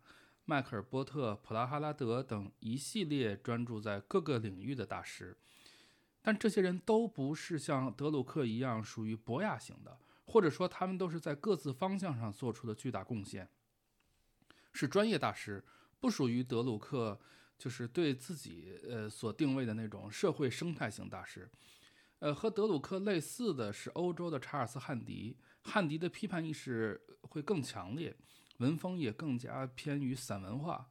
迈克尔·波特、普拉哈拉德等一系列专注在各个领域的大师，但这些人都不是像德鲁克一样属于博雅型的，或者说他们都是在各自方向上做出的巨大贡献。是专业大师，不属于德鲁克，就是对自己呃所定位的那种社会生态型大师。呃，和德鲁克类似的是欧洲的查尔斯·汉迪，汉迪的批判意识会更强烈，文风也更加偏于散文化。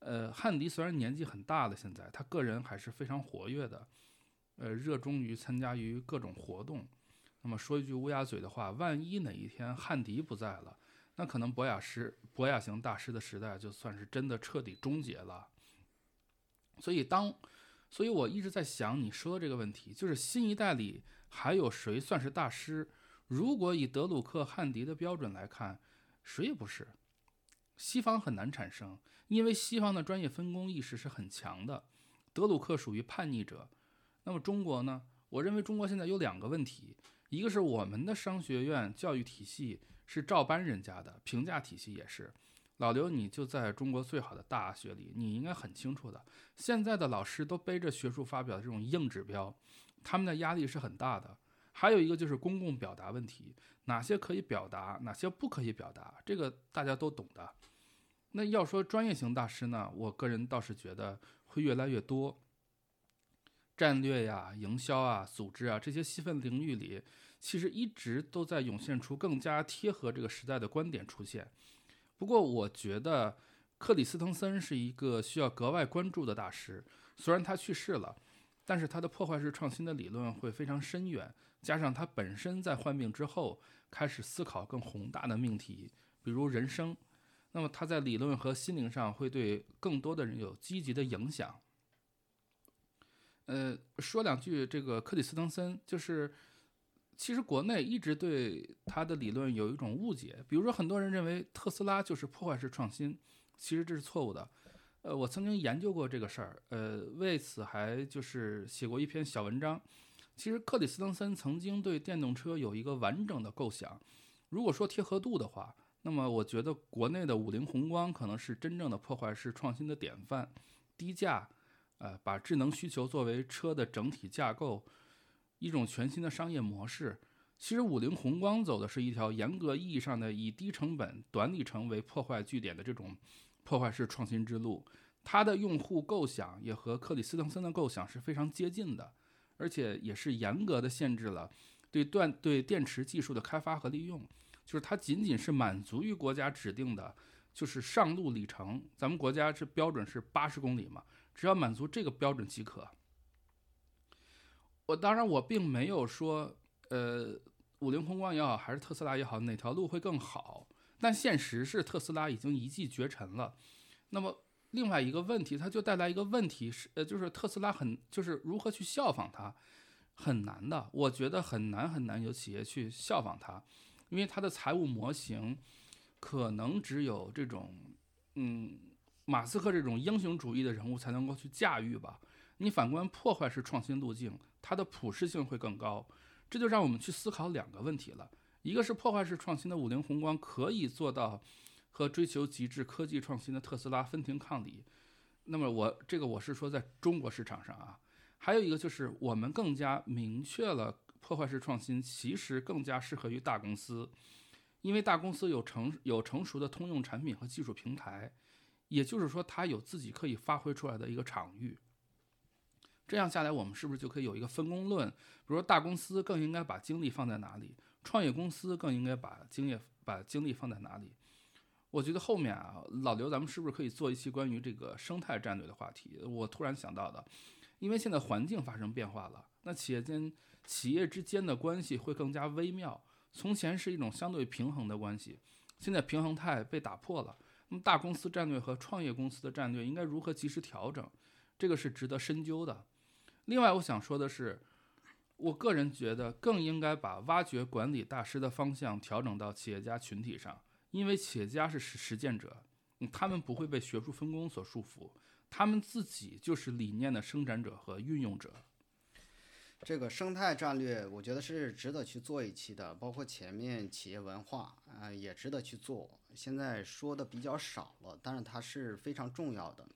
呃，汉迪虽然年纪很大了，现在他个人还是非常活跃的，呃，热衷于参加于各种活动。那么说一句乌鸦嘴的话，万一哪一天汉迪不在了，那可能博雅师、博雅型大师的时代就算是真的彻底终结了。所以当。所以我一直在想你说的这个问题，就是新一代里还有谁算是大师？如果以德鲁克、汉迪的标准来看，谁也不是。西方很难产生，因为西方的专业分工意识是很强的。德鲁克属于叛逆者。那么中国呢？我认为中国现在有两个问题，一个是我们的商学院教育体系是照搬人家的，评价体系也是。老刘，你就在中国最好的大学里，你应该很清楚的。现在的老师都背着学术发表的这种硬指标，他们的压力是很大的。还有一个就是公共表达问题，哪些可以表达，哪些不可以表达，这个大家都懂的。那要说专业型大师呢，我个人倒是觉得会越来越多。战略呀、营销啊、组织啊这些细分领域里，其实一直都在涌现出更加贴合这个时代的观点出现。不过，我觉得克里斯滕森是一个需要格外关注的大师。虽然他去世了，但是他的破坏式创新的理论会非常深远。加上他本身在患病之后开始思考更宏大的命题，比如人生，那么他在理论和心灵上会对更多的人有积极的影响。呃，说两句这个克里斯滕森，就是。其实国内一直对他的理论有一种误解，比如说很多人认为特斯拉就是破坏式创新，其实这是错误的。呃，我曾经研究过这个事儿，呃，为此还就是写过一篇小文章。其实克里斯滕森曾经对电动车有一个完整的构想。如果说贴合度的话，那么我觉得国内的五菱宏光可能是真正的破坏式创新的典范。低价，呃，把智能需求作为车的整体架构。一种全新的商业模式。其实，五菱宏光走的是一条严格意义上的以低成本、短里程为破坏据点的这种破坏式创新之路。它的用户构想也和克里斯滕森的构想是非常接近的，而且也是严格的限制了对断对电池技术的开发和利用。就是它仅仅是满足于国家指定的，就是上路里程。咱们国家这标准是八十公里嘛，只要满足这个标准即可。我当然，我并没有说，呃，五菱宏光也好，还是特斯拉也好，哪条路会更好。但现实是，特斯拉已经一骑绝尘了。那么，另外一个问题，它就带来一个问题是，呃，就是特斯拉很，就是如何去效仿它，很难的。我觉得很难很难有企业去效仿它，因为它的财务模型可能只有这种，嗯，马斯克这种英雄主义的人物才能够去驾驭吧。你反观破坏式创新路径。它的普适性会更高，这就让我们去思考两个问题了。一个是破坏式创新的五菱宏光可以做到和追求极致科技创新的特斯拉分庭抗礼。那么我这个我是说在中国市场上啊，还有一个就是我们更加明确了破坏式创新其实更加适合于大公司，因为大公司有成有成熟的通用产品和技术平台，也就是说它有自己可以发挥出来的一个场域。这样下来，我们是不是就可以有一个分工论？比如说，大公司更应该把精力放在哪里？创业公司更应该把经验、把精力放在哪里？我觉得后面啊，老刘，咱们是不是可以做一期关于这个生态战略的话题？我突然想到的，因为现在环境发生变化了，那企业间、企业之间的关系会更加微妙。从前是一种相对平衡的关系，现在平衡态被打破了。那么，大公司战略和创业公司的战略应该如何及时调整？这个是值得深究的。另外，我想说的是，我个人觉得更应该把挖掘管理大师的方向调整到企业家群体上，因为企业家是实实践者，他们不会被学术分工所束缚，他们自己就是理念的生产者和运用者。这个生态战略，我觉得是值得去做一期的，包括前面企业文化啊，也值得去做。现在说的比较少了，但是它是非常重要的。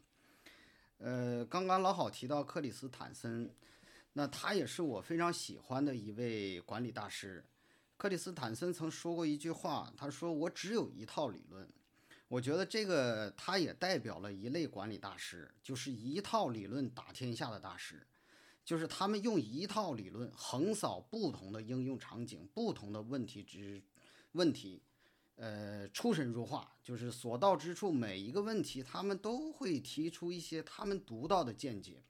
呃，刚刚老好提到克里斯坦森，那他也是我非常喜欢的一位管理大师。克里斯坦森曾说过一句话，他说：“我只有一套理论，我觉得这个他也代表了一类管理大师，就是一套理论打天下的大师，就是他们用一套理论横扫不同的应用场景、不同的问题之问题，呃，出神入化，就是所到之处每一个问题，他们都会提出一些他们独到的见解。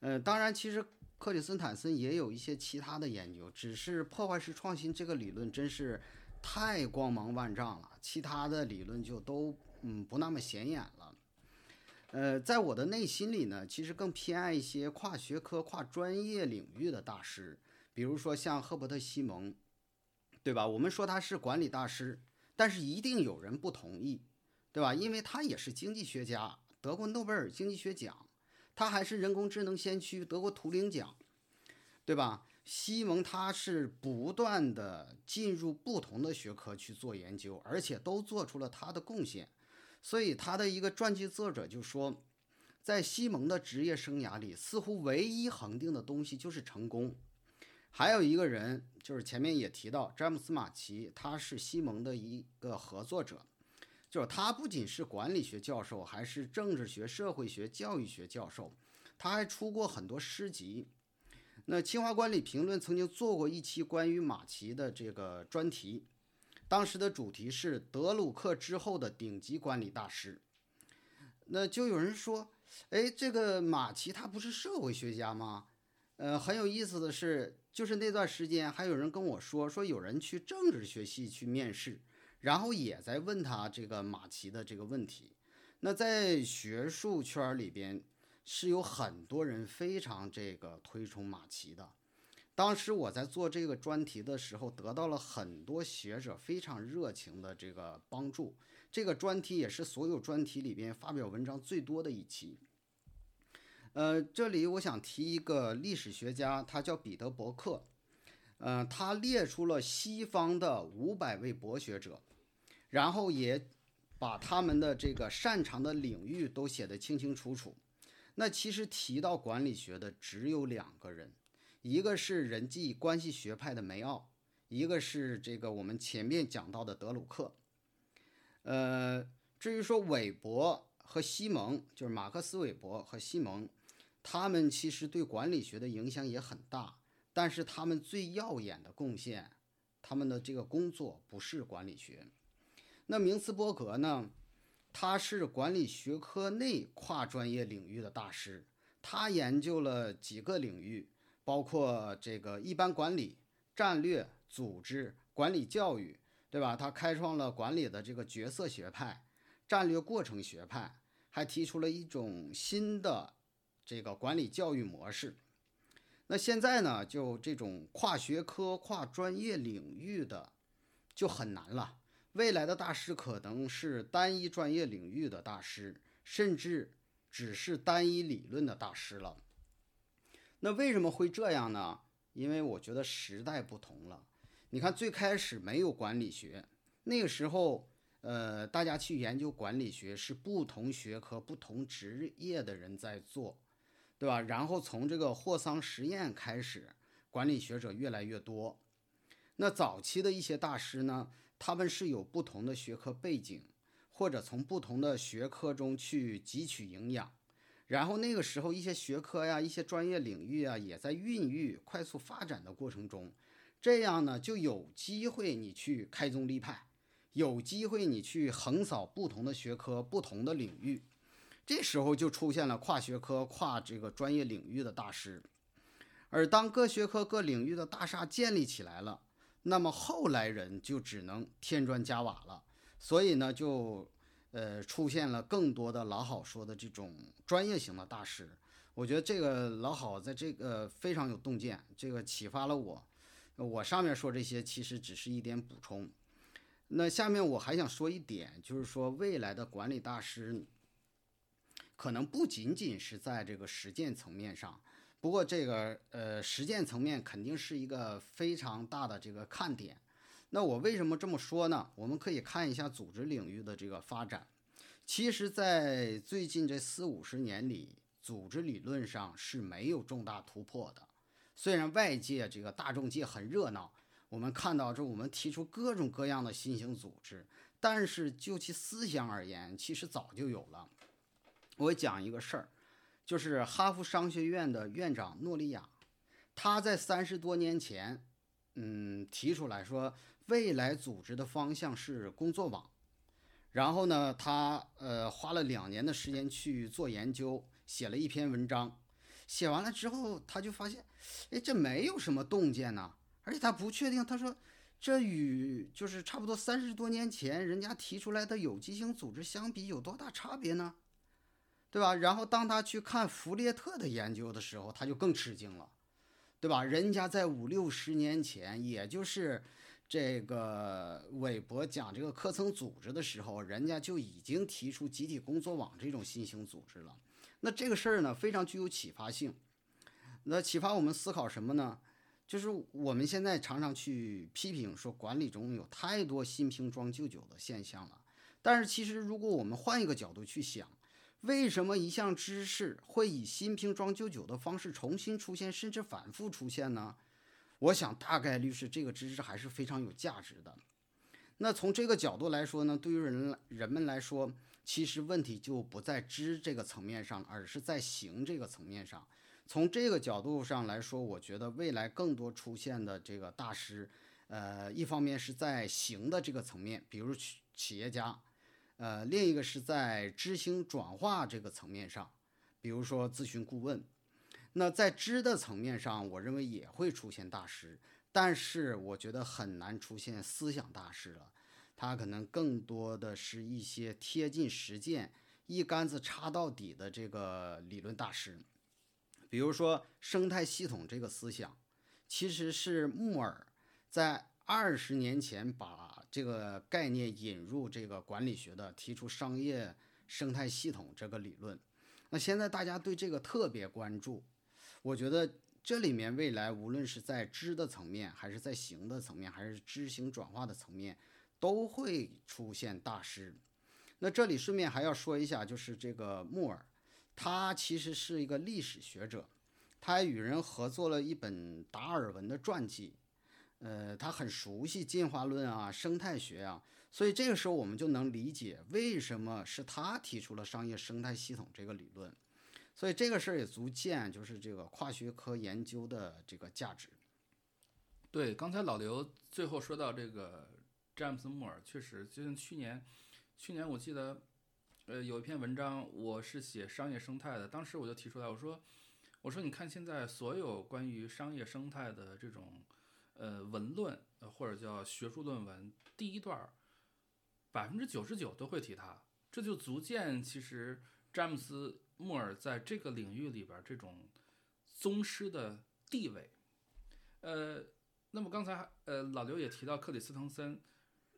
呃，当然，其实克里斯坦森也有一些其他的研究，只是破坏式创新这个理论真是。太光芒万丈了，其他的理论就都嗯不那么显眼了。呃，在我的内心里呢，其实更偏爱一些跨学科、跨专业领域的大师，比如说像赫伯特·西蒙，对吧？我们说他是管理大师，但是一定有人不同意，对吧？因为他也是经济学家，得过诺贝尔经济学奖，他还是人工智能先驱，得过图灵奖，对吧？西蒙他是不断的进入不同的学科去做研究，而且都做出了他的贡献。所以他的一个传记作者就说，在西蒙的职业生涯里，似乎唯一恒定的东西就是成功。还有一个人就是前面也提到詹姆斯马奇，他是西蒙的一个合作者，就是他不仅是管理学教授，还是政治学、社会学、教育学教授，他还出过很多诗集。那清华管理评论曾经做过一期关于马奇的这个专题，当时的主题是德鲁克之后的顶级管理大师。那就有人说，哎，这个马奇他不是社会学家吗？呃，很有意思的是，就是那段时间还有人跟我说，说有人去政治学系去面试，然后也在问他这个马奇的这个问题。那在学术圈里边。是有很多人非常这个推崇马奇的。当时我在做这个专题的时候，得到了很多学者非常热情的这个帮助。这个专题也是所有专题里边发表文章最多的一期。呃，这里我想提一个历史学家，他叫彼得伯克。呃，他列出了西方的五百位博学者，然后也把他们的这个擅长的领域都写得清清楚楚。那其实提到管理学的只有两个人，一个是人际关系学派的梅奥，一个是这个我们前面讲到的德鲁克。呃，至于说韦伯和西蒙，就是马克思韦伯和西蒙，他们其实对管理学的影响也很大，但是他们最耀眼的贡献，他们的这个工作不是管理学。那明斯伯格呢？他是管理学科内跨专业领域的大师，他研究了几个领域，包括这个一般管理、战略、组织管理、教育，对吧？他开创了管理的这个角色学派、战略过程学派，还提出了一种新的这个管理教育模式。那现在呢，就这种跨学科、跨专业领域的就很难了。未来的大师可能是单一专业领域的大师，甚至只是单一理论的大师了。那为什么会这样呢？因为我觉得时代不同了。你看，最开始没有管理学，那个时候，呃，大家去研究管理学是不同学科、不同职业的人在做，对吧？然后从这个霍桑实验开始，管理学者越来越多。那早期的一些大师呢？他们是有不同的学科背景，或者从不同的学科中去汲取营养，然后那个时候一些学科呀、一些专业领域啊，也在孕育、快速发展的过程中，这样呢就有机会你去开宗立派，有机会你去横扫不同的学科、不同的领域，这时候就出现了跨学科、跨这个专业领域的大师，而当各学科各领域的大厦建立起来了。那么后来人就只能添砖加瓦了，所以呢，就呃出现了更多的老好说的这种专业型的大师。我觉得这个老好在这个非常有洞见，这个启发了我。我上面说这些其实只是一点补充。那下面我还想说一点，就是说未来的管理大师可能不仅仅是在这个实践层面上。不过这个呃实践层面肯定是一个非常大的这个看点。那我为什么这么说呢？我们可以看一下组织领域的这个发展。其实，在最近这四五十年里，组织理论上是没有重大突破的。虽然外界这个大众界很热闹，我们看到这我们提出各种各样的新型组织，但是就其思想而言，其实早就有了。我讲一个事儿，就是哈佛商学院的院长诺利亚，他在三十多年前，嗯，提出来说，未来组织的方向是工作网。然后呢，他呃花了两年的时间去做研究，写了一篇文章。写完了之后，他就发现，哎，这没有什么洞见呢。而且他不确定，他说，这与就是差不多三十多年前人家提出来的有机型组织相比，有多大差别呢？对吧？然后当他去看弗列特的研究的时候，他就更吃惊了，对吧？人家在五六十年前，也就是这个韦伯讲这个科层组织的时候，人家就已经提出集体工作网这种新型组织了。那这个事儿呢，非常具有启发性。那启发我们思考什么呢？就是我们现在常常去批评说管理中有太多新瓶装旧酒的现象了。但是其实如果我们换一个角度去想，为什么一项知识会以新瓶装旧酒的方式重新出现，甚至反复出现呢？我想大概率是这个知识还是非常有价值的。那从这个角度来说呢，对于人人们来说，其实问题就不在知这个层面上，而是在行这个层面上。从这个角度上来说，我觉得未来更多出现的这个大师，呃，一方面是在行的这个层面，比如企企业家。呃，另一个是在知行转化这个层面上，比如说咨询顾问。那在知的层面上，我认为也会出现大师，但是我觉得很难出现思想大师了。他可能更多的是一些贴近实践、一竿子插到底的这个理论大师。比如说生态系统这个思想，其实是木尔在二十年前把。这个概念引入这个管理学的，提出商业生态系统这个理论。那现在大家对这个特别关注，我觉得这里面未来无论是在知的层面，还是在行的层面，还是知行转化的层面，都会出现大师。那这里顺便还要说一下，就是这个穆尔，他其实是一个历史学者，他还与人合作了一本达尔文的传记。呃，他很熟悉进化论啊、生态学啊，所以这个时候我们就能理解为什么是他提出了商业生态系统这个理论。所以这个事儿也足见就是这个跨学科研究的这个价值。对，刚才老刘最后说到这个詹姆斯·穆尔，确实就像去年，去年我记得，呃，有一篇文章，我是写商业生态的，当时我就提出来，我说，我说你看现在所有关于商业生态的这种。呃，文论呃或者叫学术论文，第一段百分之九十九都会提它，这就足见其实詹姆斯·穆尔在这个领域里边这种宗师的地位。呃，那么刚才呃老刘也提到克里斯滕森，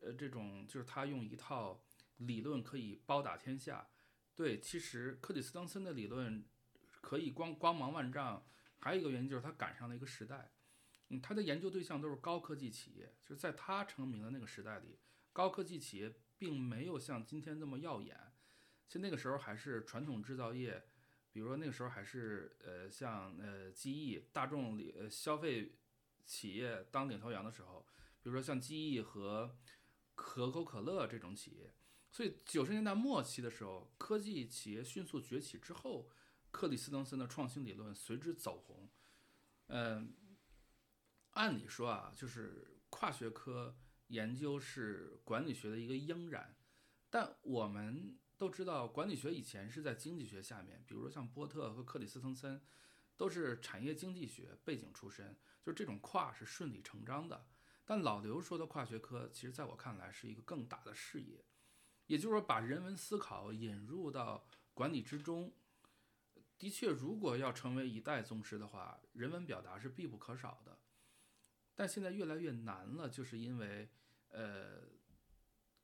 呃这种就是他用一套理论可以包打天下。对，其实克里斯滕森的理论可以光光芒万丈，还有一个原因就是他赶上了一个时代。嗯，他的研究对象都是高科技企业，就是在他成名的那个时代里，高科技企业并没有像今天这么耀眼。其实那个时候还是传统制造业，比如说那个时候还是呃像呃机翼、大众里呃消费企业当领头羊的时候，比如说像机翼和可口可乐这种企业。所以九十年代末期的时候，科技企业迅速崛起之后，克里斯滕森的创新理论随之走红。嗯。按理说啊，就是跨学科研究是管理学的一个应然，但我们都知道，管理学以前是在经济学下面，比如说像波特和克里斯滕森，都是产业经济学背景出身，就这种跨是顺理成章的。但老刘说的跨学科，其实在我看来是一个更大的视野，也就是说把人文思考引入到管理之中。的确，如果要成为一代宗师的话，人文表达是必不可少的。但现在越来越难了，就是因为，呃，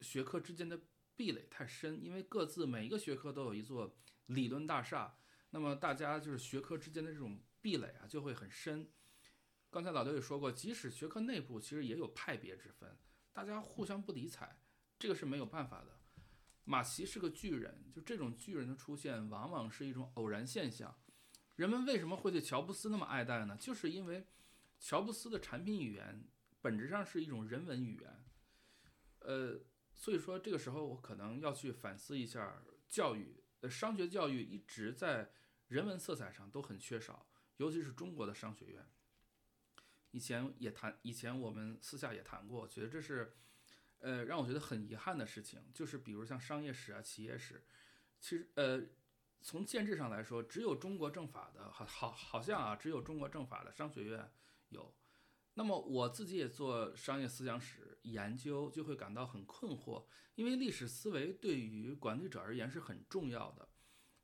学科之间的壁垒太深，因为各自每一个学科都有一座理论大厦，那么大家就是学科之间的这种壁垒啊就会很深。刚才老刘也说过，即使学科内部其实也有派别之分，大家互相不理睬，这个是没有办法的。马奇是个巨人，就这种巨人的出现往往是一种偶然现象。人们为什么会对乔布斯那么爱戴呢？就是因为。乔布斯的产品语言本质上是一种人文语言，呃，所以说这个时候我可能要去反思一下教育，呃，商学教育一直在人文色彩上都很缺少，尤其是中国的商学院。以前也谈，以前我们私下也谈过，觉得这是，呃，让我觉得很遗憾的事情，就是比如像商业史啊、企业史，其实呃，从建制上来说，只有中国政法的，好好好像啊，只有中国政法的商学院有。那么我自己也做商业思想史研究，就会感到很困惑，因为历史思维对于管理者而言是很重要的。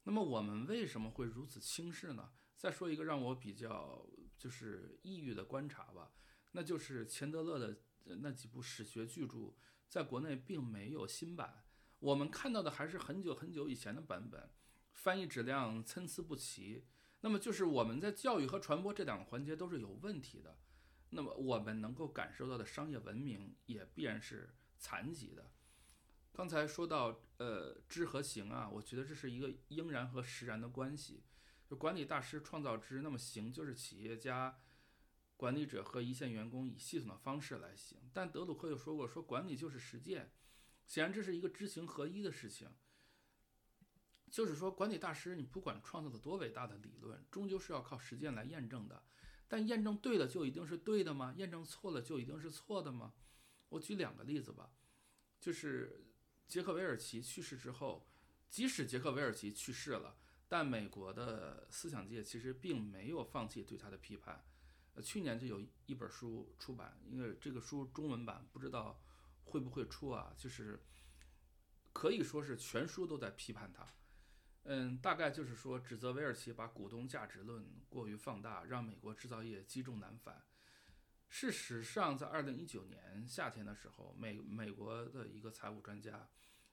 那么我们为什么会如此轻视呢？再说一个让我比较就是抑郁的观察吧，那就是钱德勒的那几部史学巨著，在国内并没有新版，我们看到的还是很久很久以前的版本，翻译质量参差不齐。那么就是我们在教育和传播这两个环节都是有问题的。那么我们能够感受到的商业文明也必然是残疾的。刚才说到呃知和行啊，我觉得这是一个应然和实然的关系。就管理大师创造知，那么行就是企业家、管理者和一线员工以系统的方式来行。但德鲁克又说过，说管理就是实践，显然这是一个知行合一的事情。就是说，管理大师你不管创造了多伟大的理论，终究是要靠实践来验证的。但验证对了就一定是对的吗？验证错了就一定是错的吗？我举两个例子吧，就是杰克韦尔奇去世之后，即使杰克韦尔奇去世了，但美国的思想界其实并没有放弃对他的批判。呃，去年就有一本书出版，因为这个书中文版不知道会不会出啊，就是可以说是全书都在批判他。嗯，大概就是说，指责韦尔奇把股东价值论过于放大，让美国制造业积重难返。事实上，在二零一九年夏天的时候，美美国的一个财务专家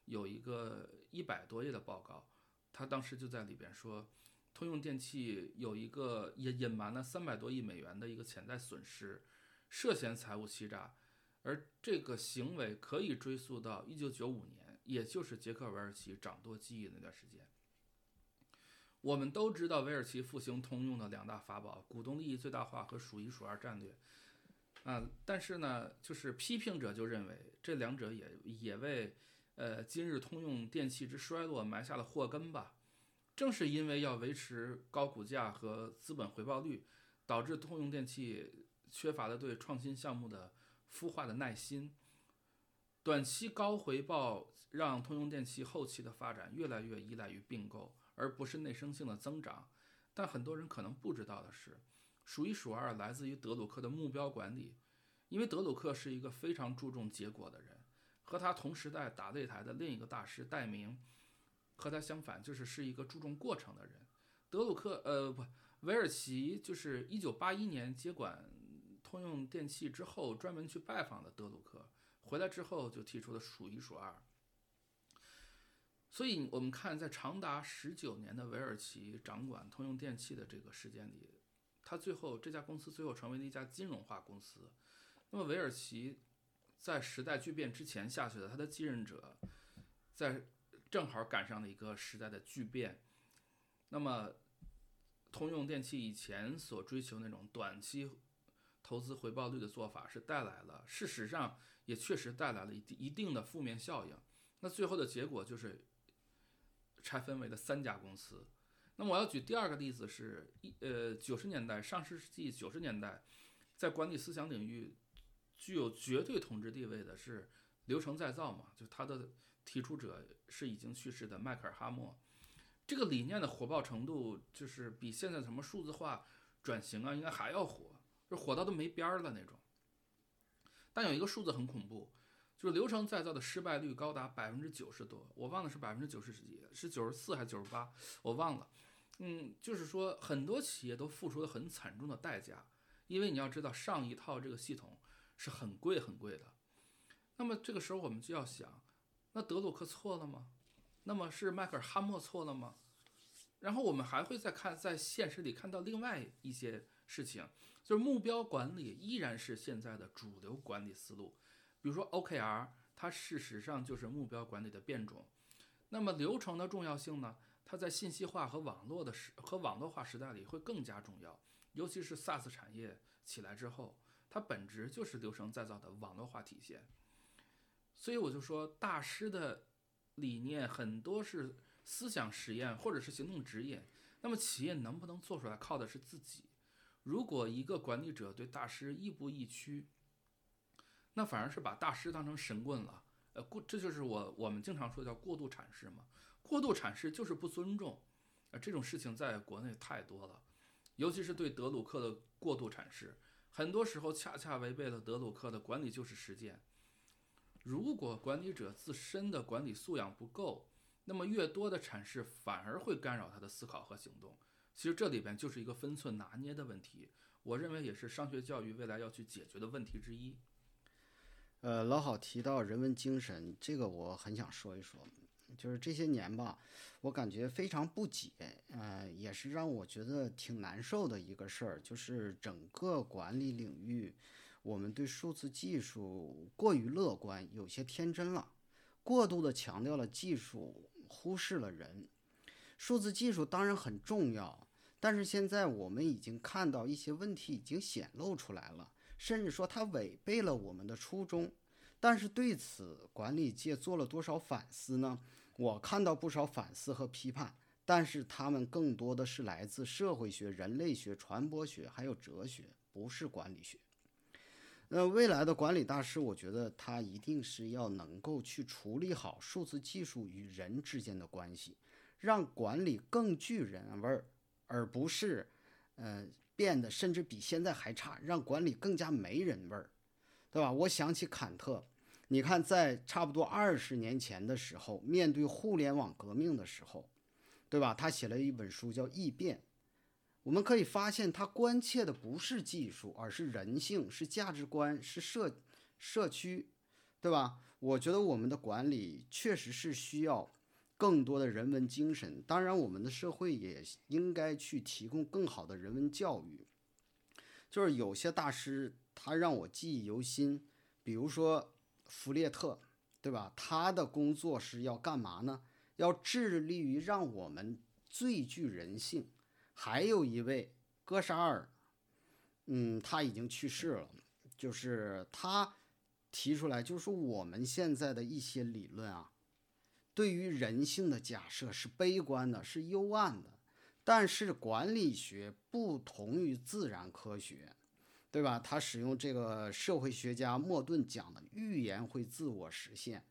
有一个一百多页的报告，他当时就在里边说，通用电气有一个隐隐瞒了三百多亿美元的一个潜在损失，涉嫌财务欺诈，而这个行为可以追溯到一九九五年，也就是杰克韦尔奇掌舵记忆那段时间。我们都知道韦尔奇复兴通用的两大法宝：股东利益最大化和数一数二战略。啊，但是呢，就是批评者就认为这两者也也为呃今日通用电气之衰落埋下了祸根吧。正是因为要维持高股价和资本回报率，导致通用电气缺乏了对创新项目的孵化的耐心。短期高回报让通用电气后期的发展越来越依赖于并购。而不是内生性的增长，但很多人可能不知道的是，数一数二来自于德鲁克的目标管理，因为德鲁克是一个非常注重结果的人，和他同时代打擂台的另一个大师戴明，和他相反，就是是一个注重过程的人。德鲁克，呃，不，韦尔奇就是一九八一年接管通用电气之后，专门去拜访了德鲁克，回来之后就提出了数一数二。所以，我们看，在长达十九年的韦尔奇掌管通用电气的这个时间里，他最后这家公司最后成为了一家金融化公司。那么，韦尔奇在时代巨变之前下去的，他的继任者在正好赶上了一个时代的巨变。那么，通用电气以前所追求那种短期投资回报率的做法，是带来了，事实上也确实带来了一一定的负面效应。那最后的结果就是。拆分为了三家公司。那么我要举第二个例子是，一呃九十年代上世纪九十年代，在管理思想领域具有绝对统治地位的是流程再造嘛，就它的提出者是已经去世的迈克尔哈默。这个理念的火爆程度，就是比现在什么数字化转型啊，应该还要火，就火到都没边儿了那种。但有一个数字很恐怖。就是流程再造的失败率高达百分之九十多，我忘了是百分之九十几，是九十四还是九十八，我忘了。嗯，就是说很多企业都付出了很惨重的代价，因为你要知道上一套这个系统是很贵很贵的。那么这个时候我们就要想，那德鲁克错了吗？那么是迈克尔哈默错了吗？然后我们还会再看在现实里看到另外一些事情，就是目标管理依然是现在的主流管理思路。比如说 OKR，它事实上就是目标管理的变种。那么流程的重要性呢？它在信息化和网络的时和网络化时代里会更加重要，尤其是 SaaS 产业起来之后，它本质就是流程再造的网络化体现。所以我就说，大师的理念很多是思想实验或者是行动指引。那么企业能不能做出来，靠的是自己。如果一个管理者对大师亦步亦趋，那反而是把大师当成神棍了。呃，过这就是我我们经常说叫过度阐释嘛。过度阐释就是不尊重。呃，这种事情在国内太多了，尤其是对德鲁克的过度阐释，很多时候恰恰违背了德鲁克的管理就是实践。如果管理者自身的管理素养不够，那么越多的阐释反而会干扰他的思考和行动。其实这里边就是一个分寸拿捏的问题，我认为也是商学教育未来要去解决的问题之一。呃，老好提到人文精神，这个我很想说一说。就是这些年吧，我感觉非常不解，呃，也是让我觉得挺难受的一个事儿，就是整个管理领域，我们对数字技术过于乐观，有些天真了，过度的强调了技术，忽视了人。数字技术当然很重要，但是现在我们已经看到一些问题已经显露出来了，甚至说它违背了我们的初衷。但是对此，管理界做了多少反思呢？我看到不少反思和批判，但是他们更多的是来自社会学、人类学、传播学，还有哲学，不是管理学。那未来的管理大师，我觉得他一定是要能够去处理好数字技术与人之间的关系，让管理更具人味儿，而不是，呃，变得甚至比现在还差，让管理更加没人味儿，对吧？我想起坎特。你看，在差不多二十年前的时候，面对互联网革命的时候，对吧？他写了一本书叫《异变》。我们可以发现，他关切的不是技术，而是人性，是价值观，是社社区，对吧？我觉得我们的管理确实是需要更多的人文精神。当然，我们的社会也应该去提供更好的人文教育。就是有些大师，他让我记忆犹新，比如说。弗列特，对吧？他的工作是要干嘛呢？要致力于让我们最具人性。还有一位戈沙尔，嗯，他已经去世了。就是他提出来，就是我们现在的一些理论啊，对于人性的假设是悲观的，是幽暗的。但是管理学不同于自然科学。对吧？他使用这个社会学家莫顿讲的预言会自我实现，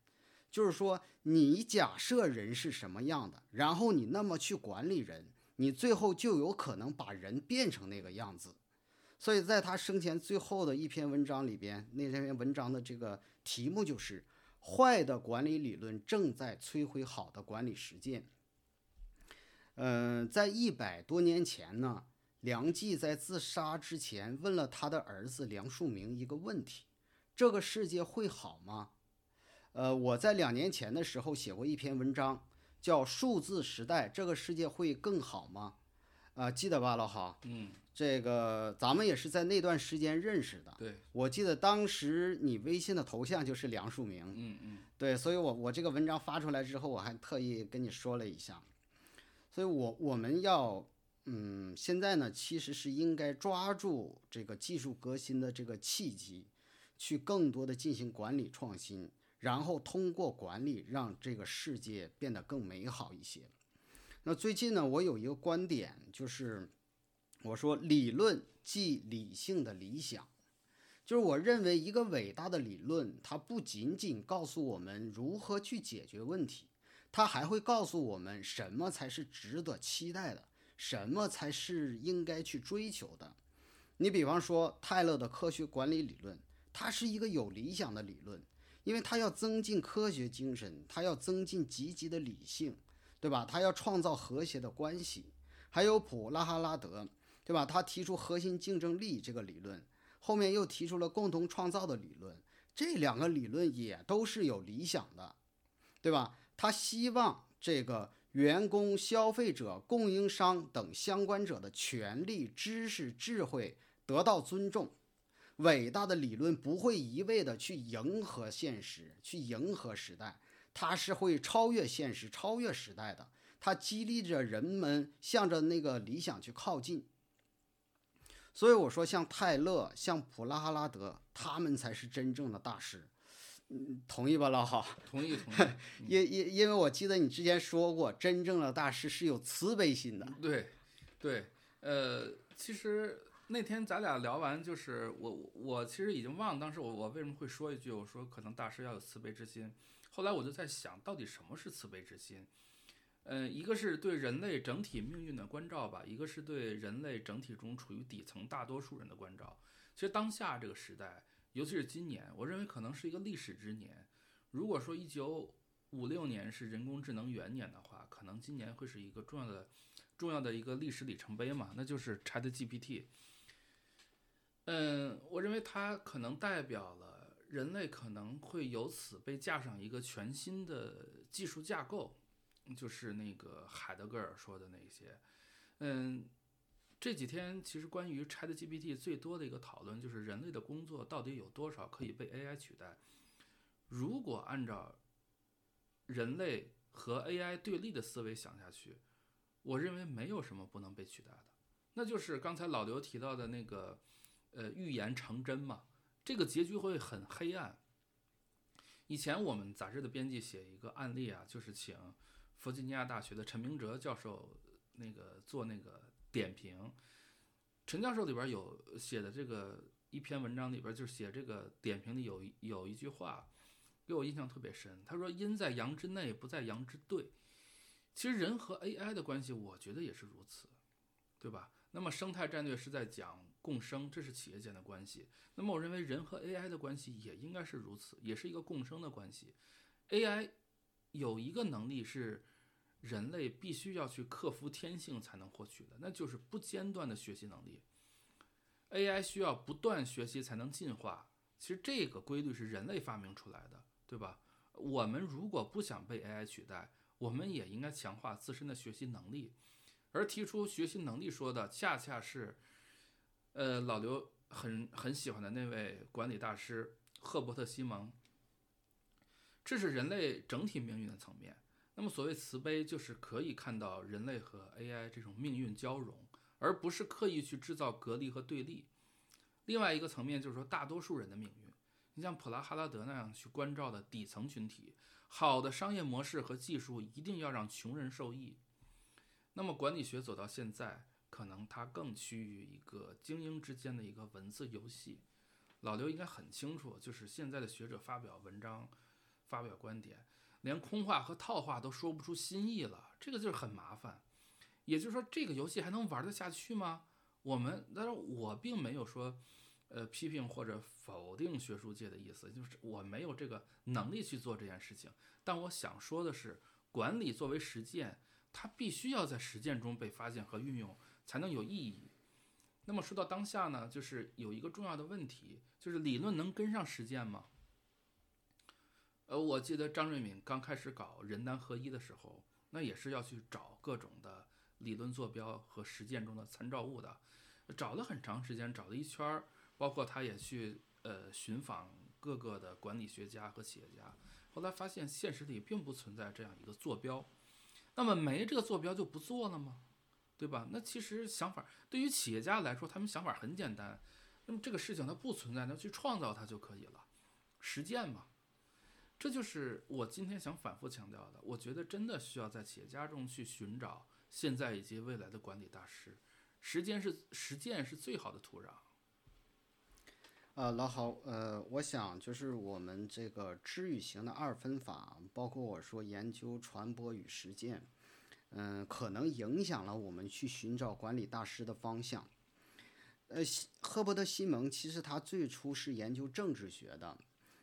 就是说，你假设人是什么样的，然后你那么去管理人，你最后就有可能把人变成那个样子。所以在他生前最后的一篇文章里边，那篇文章的这个题目就是“坏的管理理论正在摧毁好的管理实践”。嗯，在一百多年前呢。梁冀在自杀之前问了他的儿子梁漱溟一个问题：“这个世界会好吗？”呃，我在两年前的时候写过一篇文章，叫《数字时代，这个世界会更好吗？》啊，记得吧，老郝？嗯，这个咱们也是在那段时间认识的。对，我记得当时你微信的头像就是梁漱溟。嗯嗯。对，所以我我这个文章发出来之后，我还特意跟你说了一下。所以我我们要。嗯，现在呢，其实是应该抓住这个技术革新的这个契机，去更多的进行管理创新，然后通过管理让这个世界变得更美好一些。那最近呢，我有一个观点，就是我说理论即理性的理想，就是我认为一个伟大的理论，它不仅仅告诉我们如何去解决问题，它还会告诉我们什么才是值得期待的。什么才是应该去追求的？你比方说泰勒的科学管理理论，它是一个有理想的理论，因为它要增进科学精神，它要增进积极的理性，对吧？它要创造和谐的关系。还有普拉哈拉德，对吧？他提出核心竞争力这个理论，后面又提出了共同创造的理论，这两个理论也都是有理想的，对吧？他希望这个。员工、消费者、供应商等相关者的权利、知识、智慧得到尊重。伟大的理论不会一味的去迎合现实、去迎合时代，它是会超越现实、超越时代的。它激励着人们向着那个理想去靠近。所以我说，像泰勒、像普拉哈拉德，他们才是真正的大师。嗯同意吧，老郝？同意 同意。因因因为我记得你之前说过，真正的大师是有慈悲心的。对，对，呃，其实那天咱俩聊完，就是我我其实已经忘了当时我我为什么会说一句，我说可能大师要有慈悲之心。后来我就在想到底什么是慈悲之心？嗯，一个是对人类整体命运的关照吧，一个是对人类整体中处于底层大多数人的关照。其实当下这个时代，尤其是今年，我认为可能是一个历史之年。如果说一九五六年是人工智能元年的话，可能今年会是一个重要的、重要的一个历史里程碑嘛，那就是 ChatGPT。嗯，我认为它可能代表了人类可能会由此被架上一个全新的技术架构。就是那个海德格尔说的那些，嗯，这几天其实关于 ChatGPT 最多的一个讨论就是人类的工作到底有多少可以被 AI 取代？如果按照人类和 AI 对立的思维想下去，我认为没有什么不能被取代的，那就是刚才老刘提到的那个，呃，预言成真嘛，这个结局会很黑暗。以前我们杂志的编辑写一个案例啊，就是请。弗吉尼亚大学的陈明哲教授那个做那个点评，陈教授里边有写的这个一篇文章里边就是写这个点评里有有一句话，给我印象特别深。他说：“阴在阳之内，不在阳之对。”其实人和 AI 的关系，我觉得也是如此，对吧？那么生态战略是在讲共生，这是企业间的关系。那么我认为人和 AI 的关系也应该是如此，也是一个共生的关系。AI 有一个能力是。人类必须要去克服天性才能获取的，那就是不间断的学习能力。AI 需要不断学习才能进化，其实这个规律是人类发明出来的，对吧？我们如果不想被 AI 取代，我们也应该强化自身的学习能力。而提出学习能力说的，恰恰是，呃，老刘很很喜欢的那位管理大师赫伯特·西蒙。这是人类整体命运的层面。那么，所谓慈悲，就是可以看到人类和 AI 这种命运交融，而不是刻意去制造隔离和对立。另外一个层面就是说，大多数人的命运，你像普拉哈拉德那样去关照的底层群体，好的商业模式和技术一定要让穷人受益。那么，管理学走到现在，可能它更趋于一个精英之间的一个文字游戏。老刘应该很清楚，就是现在的学者发表文章、发表观点。连空话和套话都说不出新意了，这个就是很麻烦。也就是说，这个游戏还能玩得下去吗？我们，当然我并没有说，呃，批评或者否定学术界的意思，就是我没有这个能力去做这件事情。但我想说的是，管理作为实践，它必须要在实践中被发现和运用，才能有意义。那么说到当下呢，就是有一个重要的问题，就是理论能跟上实践吗？呃，我记得张瑞敏刚开始搞人单合一的时候，那也是要去找各种的理论坐标和实践中的参照物的，找了很长时间，找了一圈儿，包括他也去呃寻访各个的管理学家和企业家，后来发现现实里并不存在这样一个坐标，那么没这个坐标就不做了吗？对吧？那其实想法对于企业家来说，他们想法很简单，那么这个事情它不存在，那去创造它就可以了，实践嘛。这就是我今天想反复强调的。我觉得真的需要在企业家中去寻找现在以及未来的管理大师，时间是实践是最好的土壤。呃，老郝，呃，我想就是我们这个知与行的二分法，包括我说研究、传播与实践，嗯，可能影响了我们去寻找管理大师的方向。呃，赫伯特·西蒙其实他最初是研究政治学的。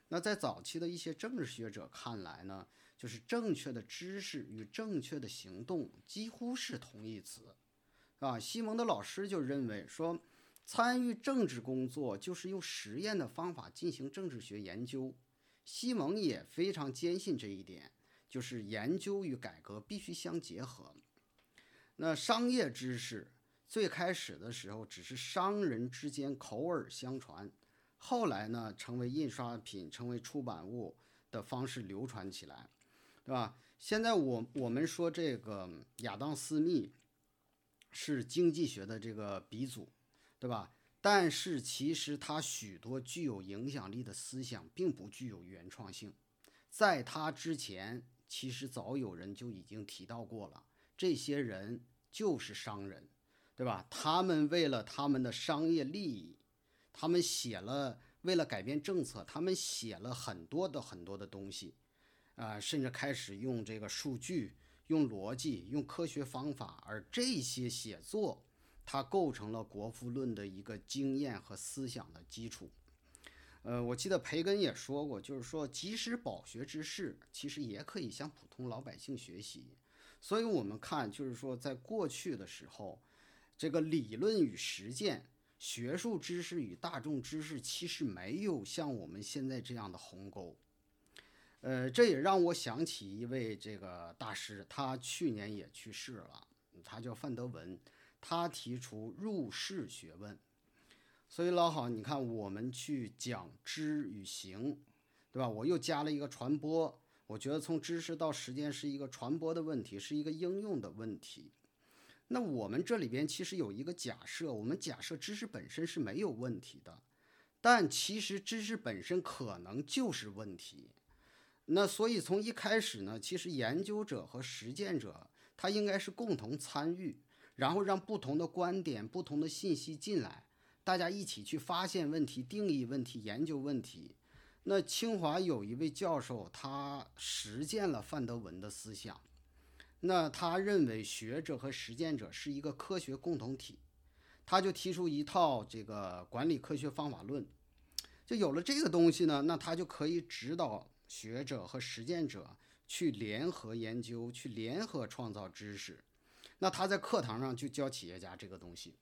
那在早期的一些政治学者看来呢，就是正确的知识与正确的行动几乎是同义词，啊，西蒙的老师就认为说，参与政治工作就是用实验的方法进行政治学研究。西蒙也非常坚信这一点，就是研究与改革必须相结合。那商业知识最开始的时候只是商人之间口耳相传。后来呢，成为印刷品、成为出版物的方式流传起来，对吧？现在我我们说这个亚当·斯密是经济学的这个鼻祖，对吧？但是其实他许多具有影响力的思想并不具有原创性，在他之前，其实早有人就已经提到过了，这些人就是商人，对吧？他们为了他们的商业利益，他们写了为了改变政策，他们写了很多的很多的东西，啊，甚至开始用这个数据、用逻辑、用科学方法，而这些写作。它构成了《国富论》的一个经验和思想的基础。呃，我记得培根也说过，就是说，即使饱学之士，其实也可以向普通老百姓学习。所以，我们看，就是说，在过去的时候，这个理论与实践、学术知识与大众知识，其实没有像我们现在这样的鸿沟。呃，这也让我想起一位这个大师，他去年也去世了，他叫范德文。他提出入世学问，所以老好，你看我们去讲知与行，对吧？我又加了一个传播，我觉得从知识到实践是一个传播的问题，是一个应用的问题。那我们这里边其实有一个假设，我们假设知识本身是没有问题的，但其实知识本身可能就是问题。那所以从一开始呢，其实研究者和实践者他应该是共同参与。然后让不同的观点、不同的信息进来，大家一起去发现问题、定义问题、研究问题。那清华有一位教授，他实践了范德文的思想。那他认为学者和实践者是一个科学共同体，他就提出一套这个管理科学方法论。就有了这个东西呢，那他就可以指导学者和实践者去联合研究、去联合创造知识。那他在课堂上就教企业家这个东西，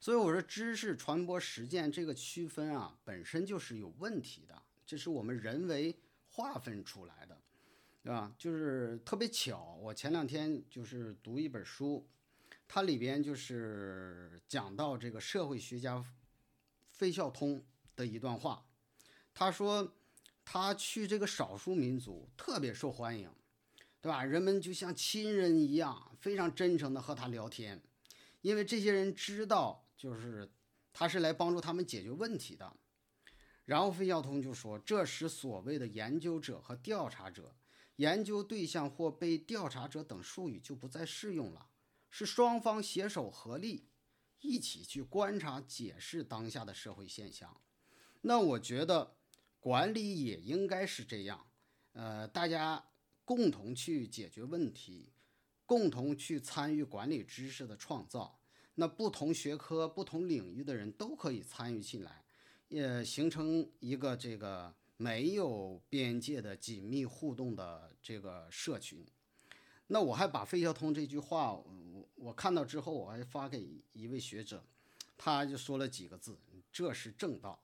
所以我说知识传播实践这个区分啊，本身就是有问题的，这是我们人为划分出来的，对吧？就是特别巧，我前两天就是读一本书，它里边就是讲到这个社会学家费孝通的一段话，他说他去这个少数民族特别受欢迎。对吧？人们就像亲人一样，非常真诚的和他聊天，因为这些人知道，就是他是来帮助他们解决问题的。然后费孝通就说：“这时所谓的研究者和调查者、研究对象或被调查者等术语就不再适用了，是双方携手合力，一起去观察、解释当下的社会现象。那我觉得管理也应该是这样，呃，大家。”共同去解决问题，共同去参与管理知识的创造。那不同学科、不同领域的人都可以参与进来，也形成一个这个没有边界的紧密互动的这个社群。那我还把费孝通这句话，我我看到之后，我还发给一位学者，他就说了几个字：“这是正道。”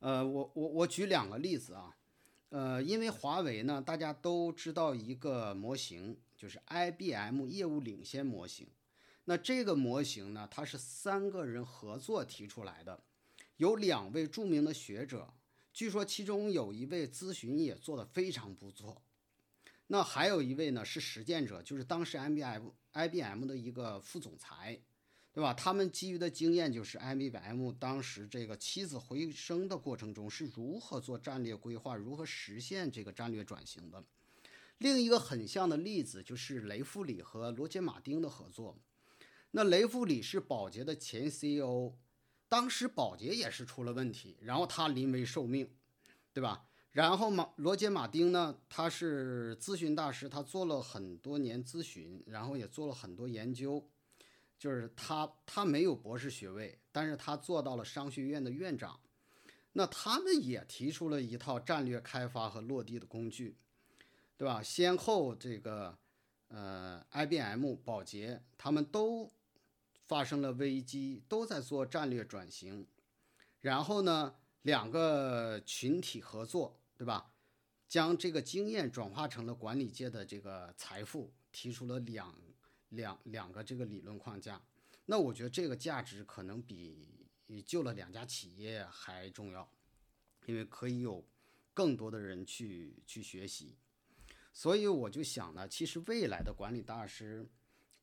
呃，我我我举两个例子啊。呃，因为华为呢，大家都知道一个模型，就是 IBM 业务领先模型。那这个模型呢，它是三个人合作提出来的，有两位著名的学者，据说其中有一位咨询也做得非常不错。那还有一位呢是实践者，就是当时 M B M I B M 的一个副总裁。对吧？他们基于的经验就是 IBM 当时这个起死回生的过程中是如何做战略规划，如何实现这个战略转型的。另一个很像的例子就是雷富里和罗杰·马丁的合作。那雷富里是宝洁的前 CEO，当时宝洁也是出了问题，然后他临危受命，对吧？然后马罗杰·马丁呢，他是咨询大师，他做了很多年咨询，然后也做了很多研究。就是他，他没有博士学位，但是他做到了商学院的院长。那他们也提出了一套战略开发和落地的工具，对吧？先后这个，呃，IBM、宝洁他们都发生了危机，都在做战略转型。然后呢，两个群体合作，对吧？将这个经验转化成了管理界的这个财富，提出了两。两两个这个理论框架，那我觉得这个价值可能比救了两家企业还重要，因为可以有更多的人去去学习，所以我就想呢，其实未来的管理大师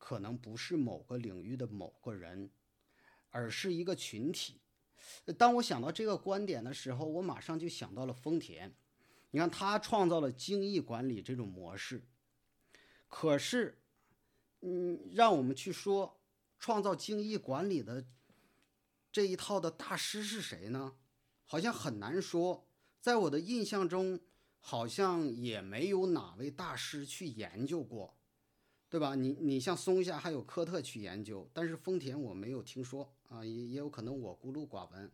可能不是某个领域的某个人，而是一个群体。当我想到这个观点的时候，我马上就想到了丰田。你看，他创造了精益管理这种模式。可是，嗯，让我们去说创造精益管理的这一套的大师是谁呢？好像很难说。在我的印象中，好像也没有哪位大师去研究过，对吧？你你像松下还有科特去研究，但是丰田我没有听说啊，也也有可能我孤陋寡闻。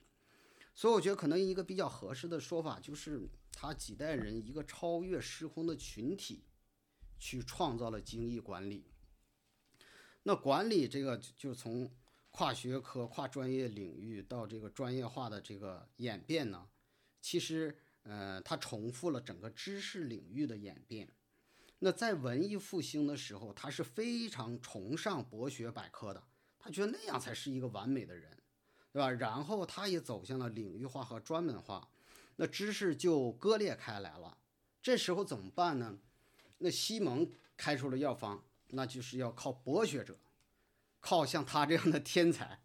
所以我觉得可能一个比较合适的说法就是，他几代人一个超越时空的群体，去创造了精益管理。那管理这个就从跨学科、跨专业领域到这个专业化的这个演变呢，其实呃，它重复了整个知识领域的演变。那在文艺复兴的时候，他是非常崇尚博学百科的，他觉得那样才是一个完美的人。对吧？然后他也走向了领域化和专门化，那知识就割裂开来了。这时候怎么办呢？那西蒙开出了药方，那就是要靠博学者，靠像他这样的天才。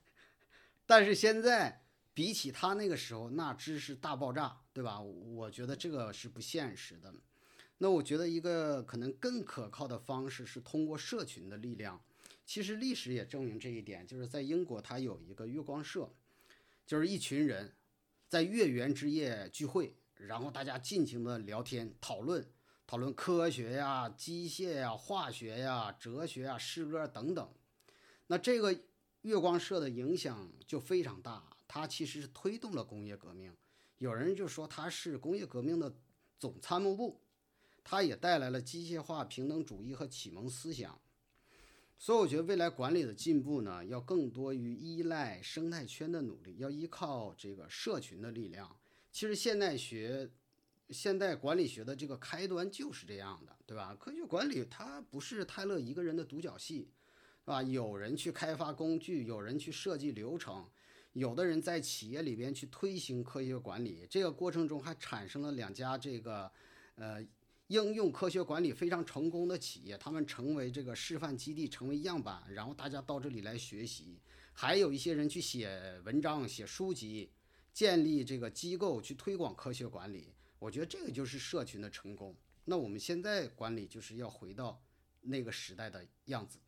但是现在比起他那个时候，那知识大爆炸，对吧？我觉得这个是不现实的。那我觉得一个可能更可靠的方式是通过社群的力量。其实历史也证明这一点，就是在英国，它有一个月光社，就是一群人在月圆之夜聚会，然后大家尽情的聊天讨论，讨论科学呀、机械呀、化学呀、哲学呀、诗歌等等。那这个月光社的影响就非常大，它其实是推动了工业革命。有人就说它是工业革命的总参谋部，它也带来了机械化、平等主义和启蒙思想。所以我觉得未来管理的进步呢，要更多于依赖生态圈的努力，要依靠这个社群的力量。其实现代学、现代管理学的这个开端就是这样的，对吧？科学管理它不是泰勒一个人的独角戏，是吧？有人去开发工具，有人去设计流程，有的人在企业里边去推行科学管理。这个过程中还产生了两家这个，呃。应用科学管理非常成功的企业，他们成为这个示范基地，成为样板，然后大家到这里来学习。还有一些人去写文章、写书籍，建立这个机构去推广科学管理。我觉得这个就是社群的成功。那我们现在管理就是要回到那个时代的样子。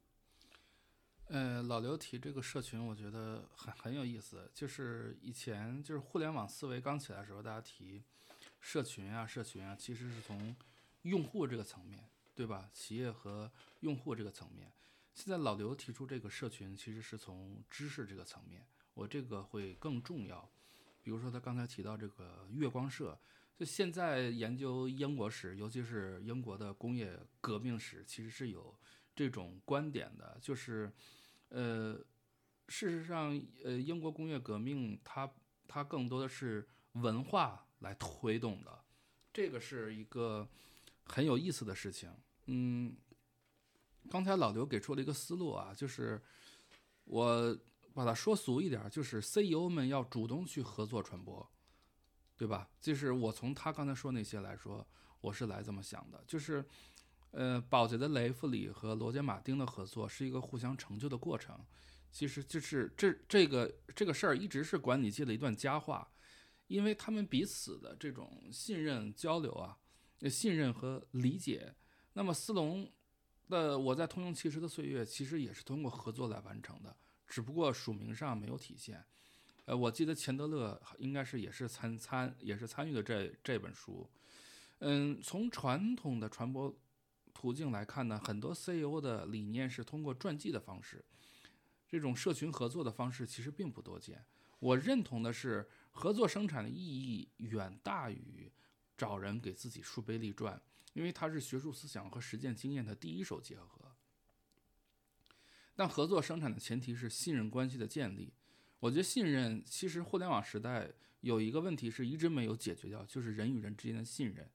呃，老刘提这个社群，我觉得很很有意思。就是以前就是互联网思维刚起来的时候，大家提社群啊，社群啊，其实是从用户这个层面对吧？企业和用户这个层面，现在老刘提出这个社群，其实是从知识这个层面，我这个会更重要。比如说他刚才提到这个月光社，就现在研究英国史，尤其是英国的工业革命史，其实是有这种观点的，就是，呃，事实上，呃，英国工业革命它它更多的是文化来推动的，这个是一个。很有意思的事情，嗯，刚才老刘给出了一个思路啊，就是我把它说俗一点，就是 CEO 们要主动去合作传播，对吧？就是我从他刚才说那些来说，我是来这么想的，就是，呃，宝洁的雷弗里和罗杰马丁的合作是一个互相成就的过程，其实就是这这个这个事儿一直是管理界的一段佳话，因为他们彼此的这种信任交流啊。信任和理解，那么斯隆的我在通用汽车的岁月，其实也是通过合作来完成的，只不过署名上没有体现。呃，我记得钱德勒应该是也是参参也是参与的这这本书。嗯，从传统的传播途径来看呢，很多 CEO 的理念是通过传记的方式，这种社群合作的方式其实并不多见。我认同的是，合作生产的意义远大于。找人给自己树碑立传，因为它是学术思想和实践经验的第一手结合。但合作生产的前提是信任关系的建立。我觉得信任其实互联网时代有一个问题是一直没有解决掉，就是人与人之间的信任。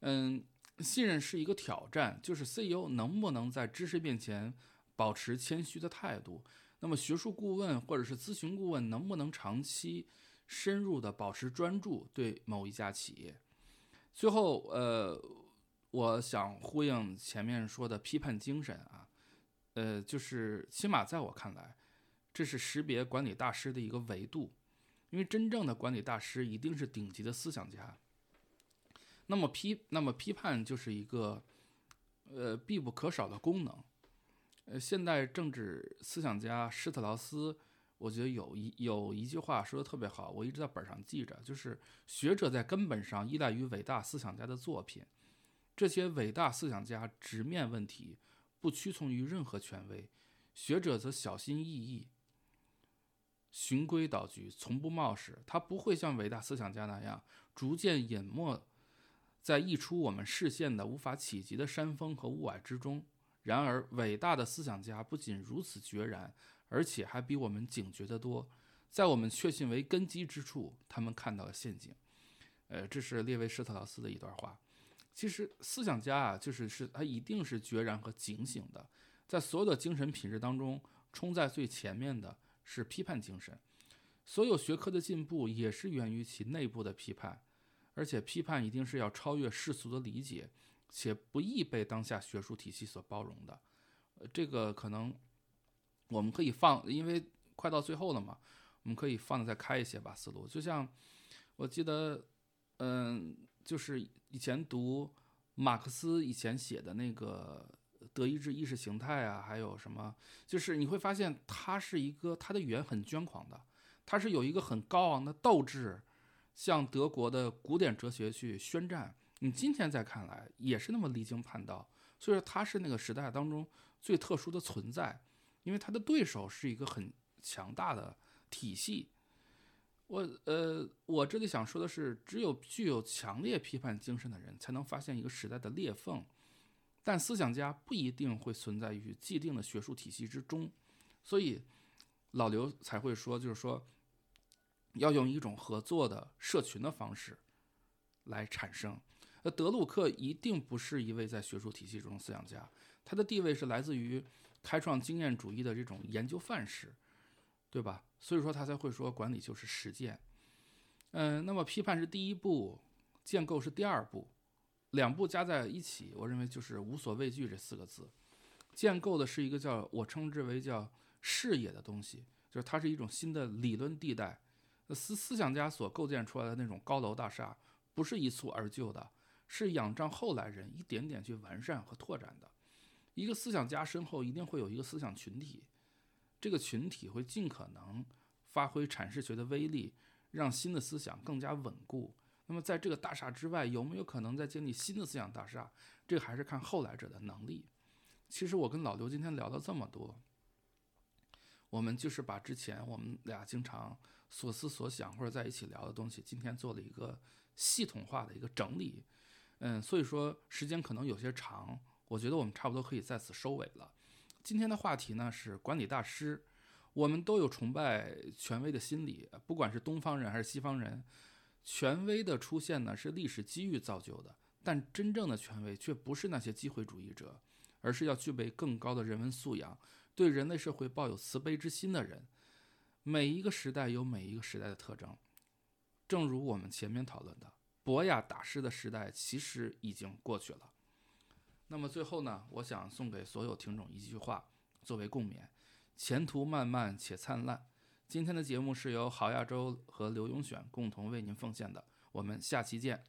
嗯，信任是一个挑战，就是 CEO 能不能在知识面前保持谦虚的态度？那么学术顾问或者是咨询顾问能不能长期深入的保持专注对某一家企业？最后，呃，我想呼应前面说的批判精神啊，呃，就是起码在我看来，这是识别管理大师的一个维度，因为真正的管理大师一定是顶级的思想家。那么批，那么批判就是一个，呃，必不可少的功能。呃，现代政治思想家施特劳斯，我觉得有一有一句话说的特别好，我一直在本上记着，就是学者在根本上依赖于伟大思想家的作品，这些伟大思想家直面问题，不屈从于任何权威，学者则小心翼翼。循规蹈矩，从不冒失。他不会像伟大思想家那样逐渐隐没在溢出我们视线的无法企及的山峰和雾霭之中。然而，伟大的思想家不仅如此决然，而且还比我们警觉得多。在我们确信为根基之处，他们看到了陷阱。呃，这是列维施特劳斯的一段话。其实，思想家啊，就是是他一定是决然和警醒的。在所有的精神品质当中，冲在最前面的。是批判精神，所有学科的进步也是源于其内部的批判，而且批判一定是要超越世俗的理解，且不易被当下学术体系所包容的。呃，这个可能我们可以放，因为快到最后了嘛，我们可以放的再开一些吧思路。就像我记得，嗯，就是以前读马克思以前写的那个。德意志意识形态啊，还有什么？就是你会发现，他是一个他的语言很捐狂的，他是有一个很高昂的斗志，向德国的古典哲学去宣战。你今天再看来，也是那么离经叛道。所以说，他是那个时代当中最特殊的存在，因为他的对手是一个很强大的体系。我呃，我这里想说的是，只有具有强烈批判精神的人，才能发现一个时代的裂缝。但思想家不一定会存在于既定的学术体系之中，所以老刘才会说，就是说要用一种合作的社群的方式来产生。那德鲁克一定不是一位在学术体系中的思想家，他的地位是来自于开创经验主义的这种研究范式，对吧？所以说他才会说管理就是实践。嗯，那么批判是第一步，建构是第二步。两步加在一起，我认为就是无所畏惧这四个字。建构的是一个叫我称之为叫视野的东西，就是它是一种新的理论地带。思思想家所构建出来的那种高楼大厦，不是一蹴而就的，是仰仗后来人一点点去完善和拓展的。一个思想家身后一定会有一个思想群体，这个群体会尽可能发挥阐释学的威力，让新的思想更加稳固。那么，在这个大厦之外，有没有可能再建立新的思想大厦？这个还是看后来者的能力。其实我跟老刘今天聊了这么多，我们就是把之前我们俩经常所思所想或者在一起聊的东西，今天做了一个系统化的一个整理。嗯，所以说时间可能有些长，我觉得我们差不多可以在此收尾了。今天的话题呢是管理大师，我们都有崇拜权威的心理，不管是东方人还是西方人。权威的出现呢，是历史机遇造就的，但真正的权威却不是那些机会主义者，而是要具备更高的人文素养，对人类社会抱有慈悲之心的人。每一个时代有每一个时代的特征，正如我们前面讨论的，博雅大师的时代其实已经过去了。那么最后呢，我想送给所有听众一句话作为共勉：前途漫漫且灿烂。今天的节目是由郝亚洲和刘永选共同为您奉献的，我们下期见。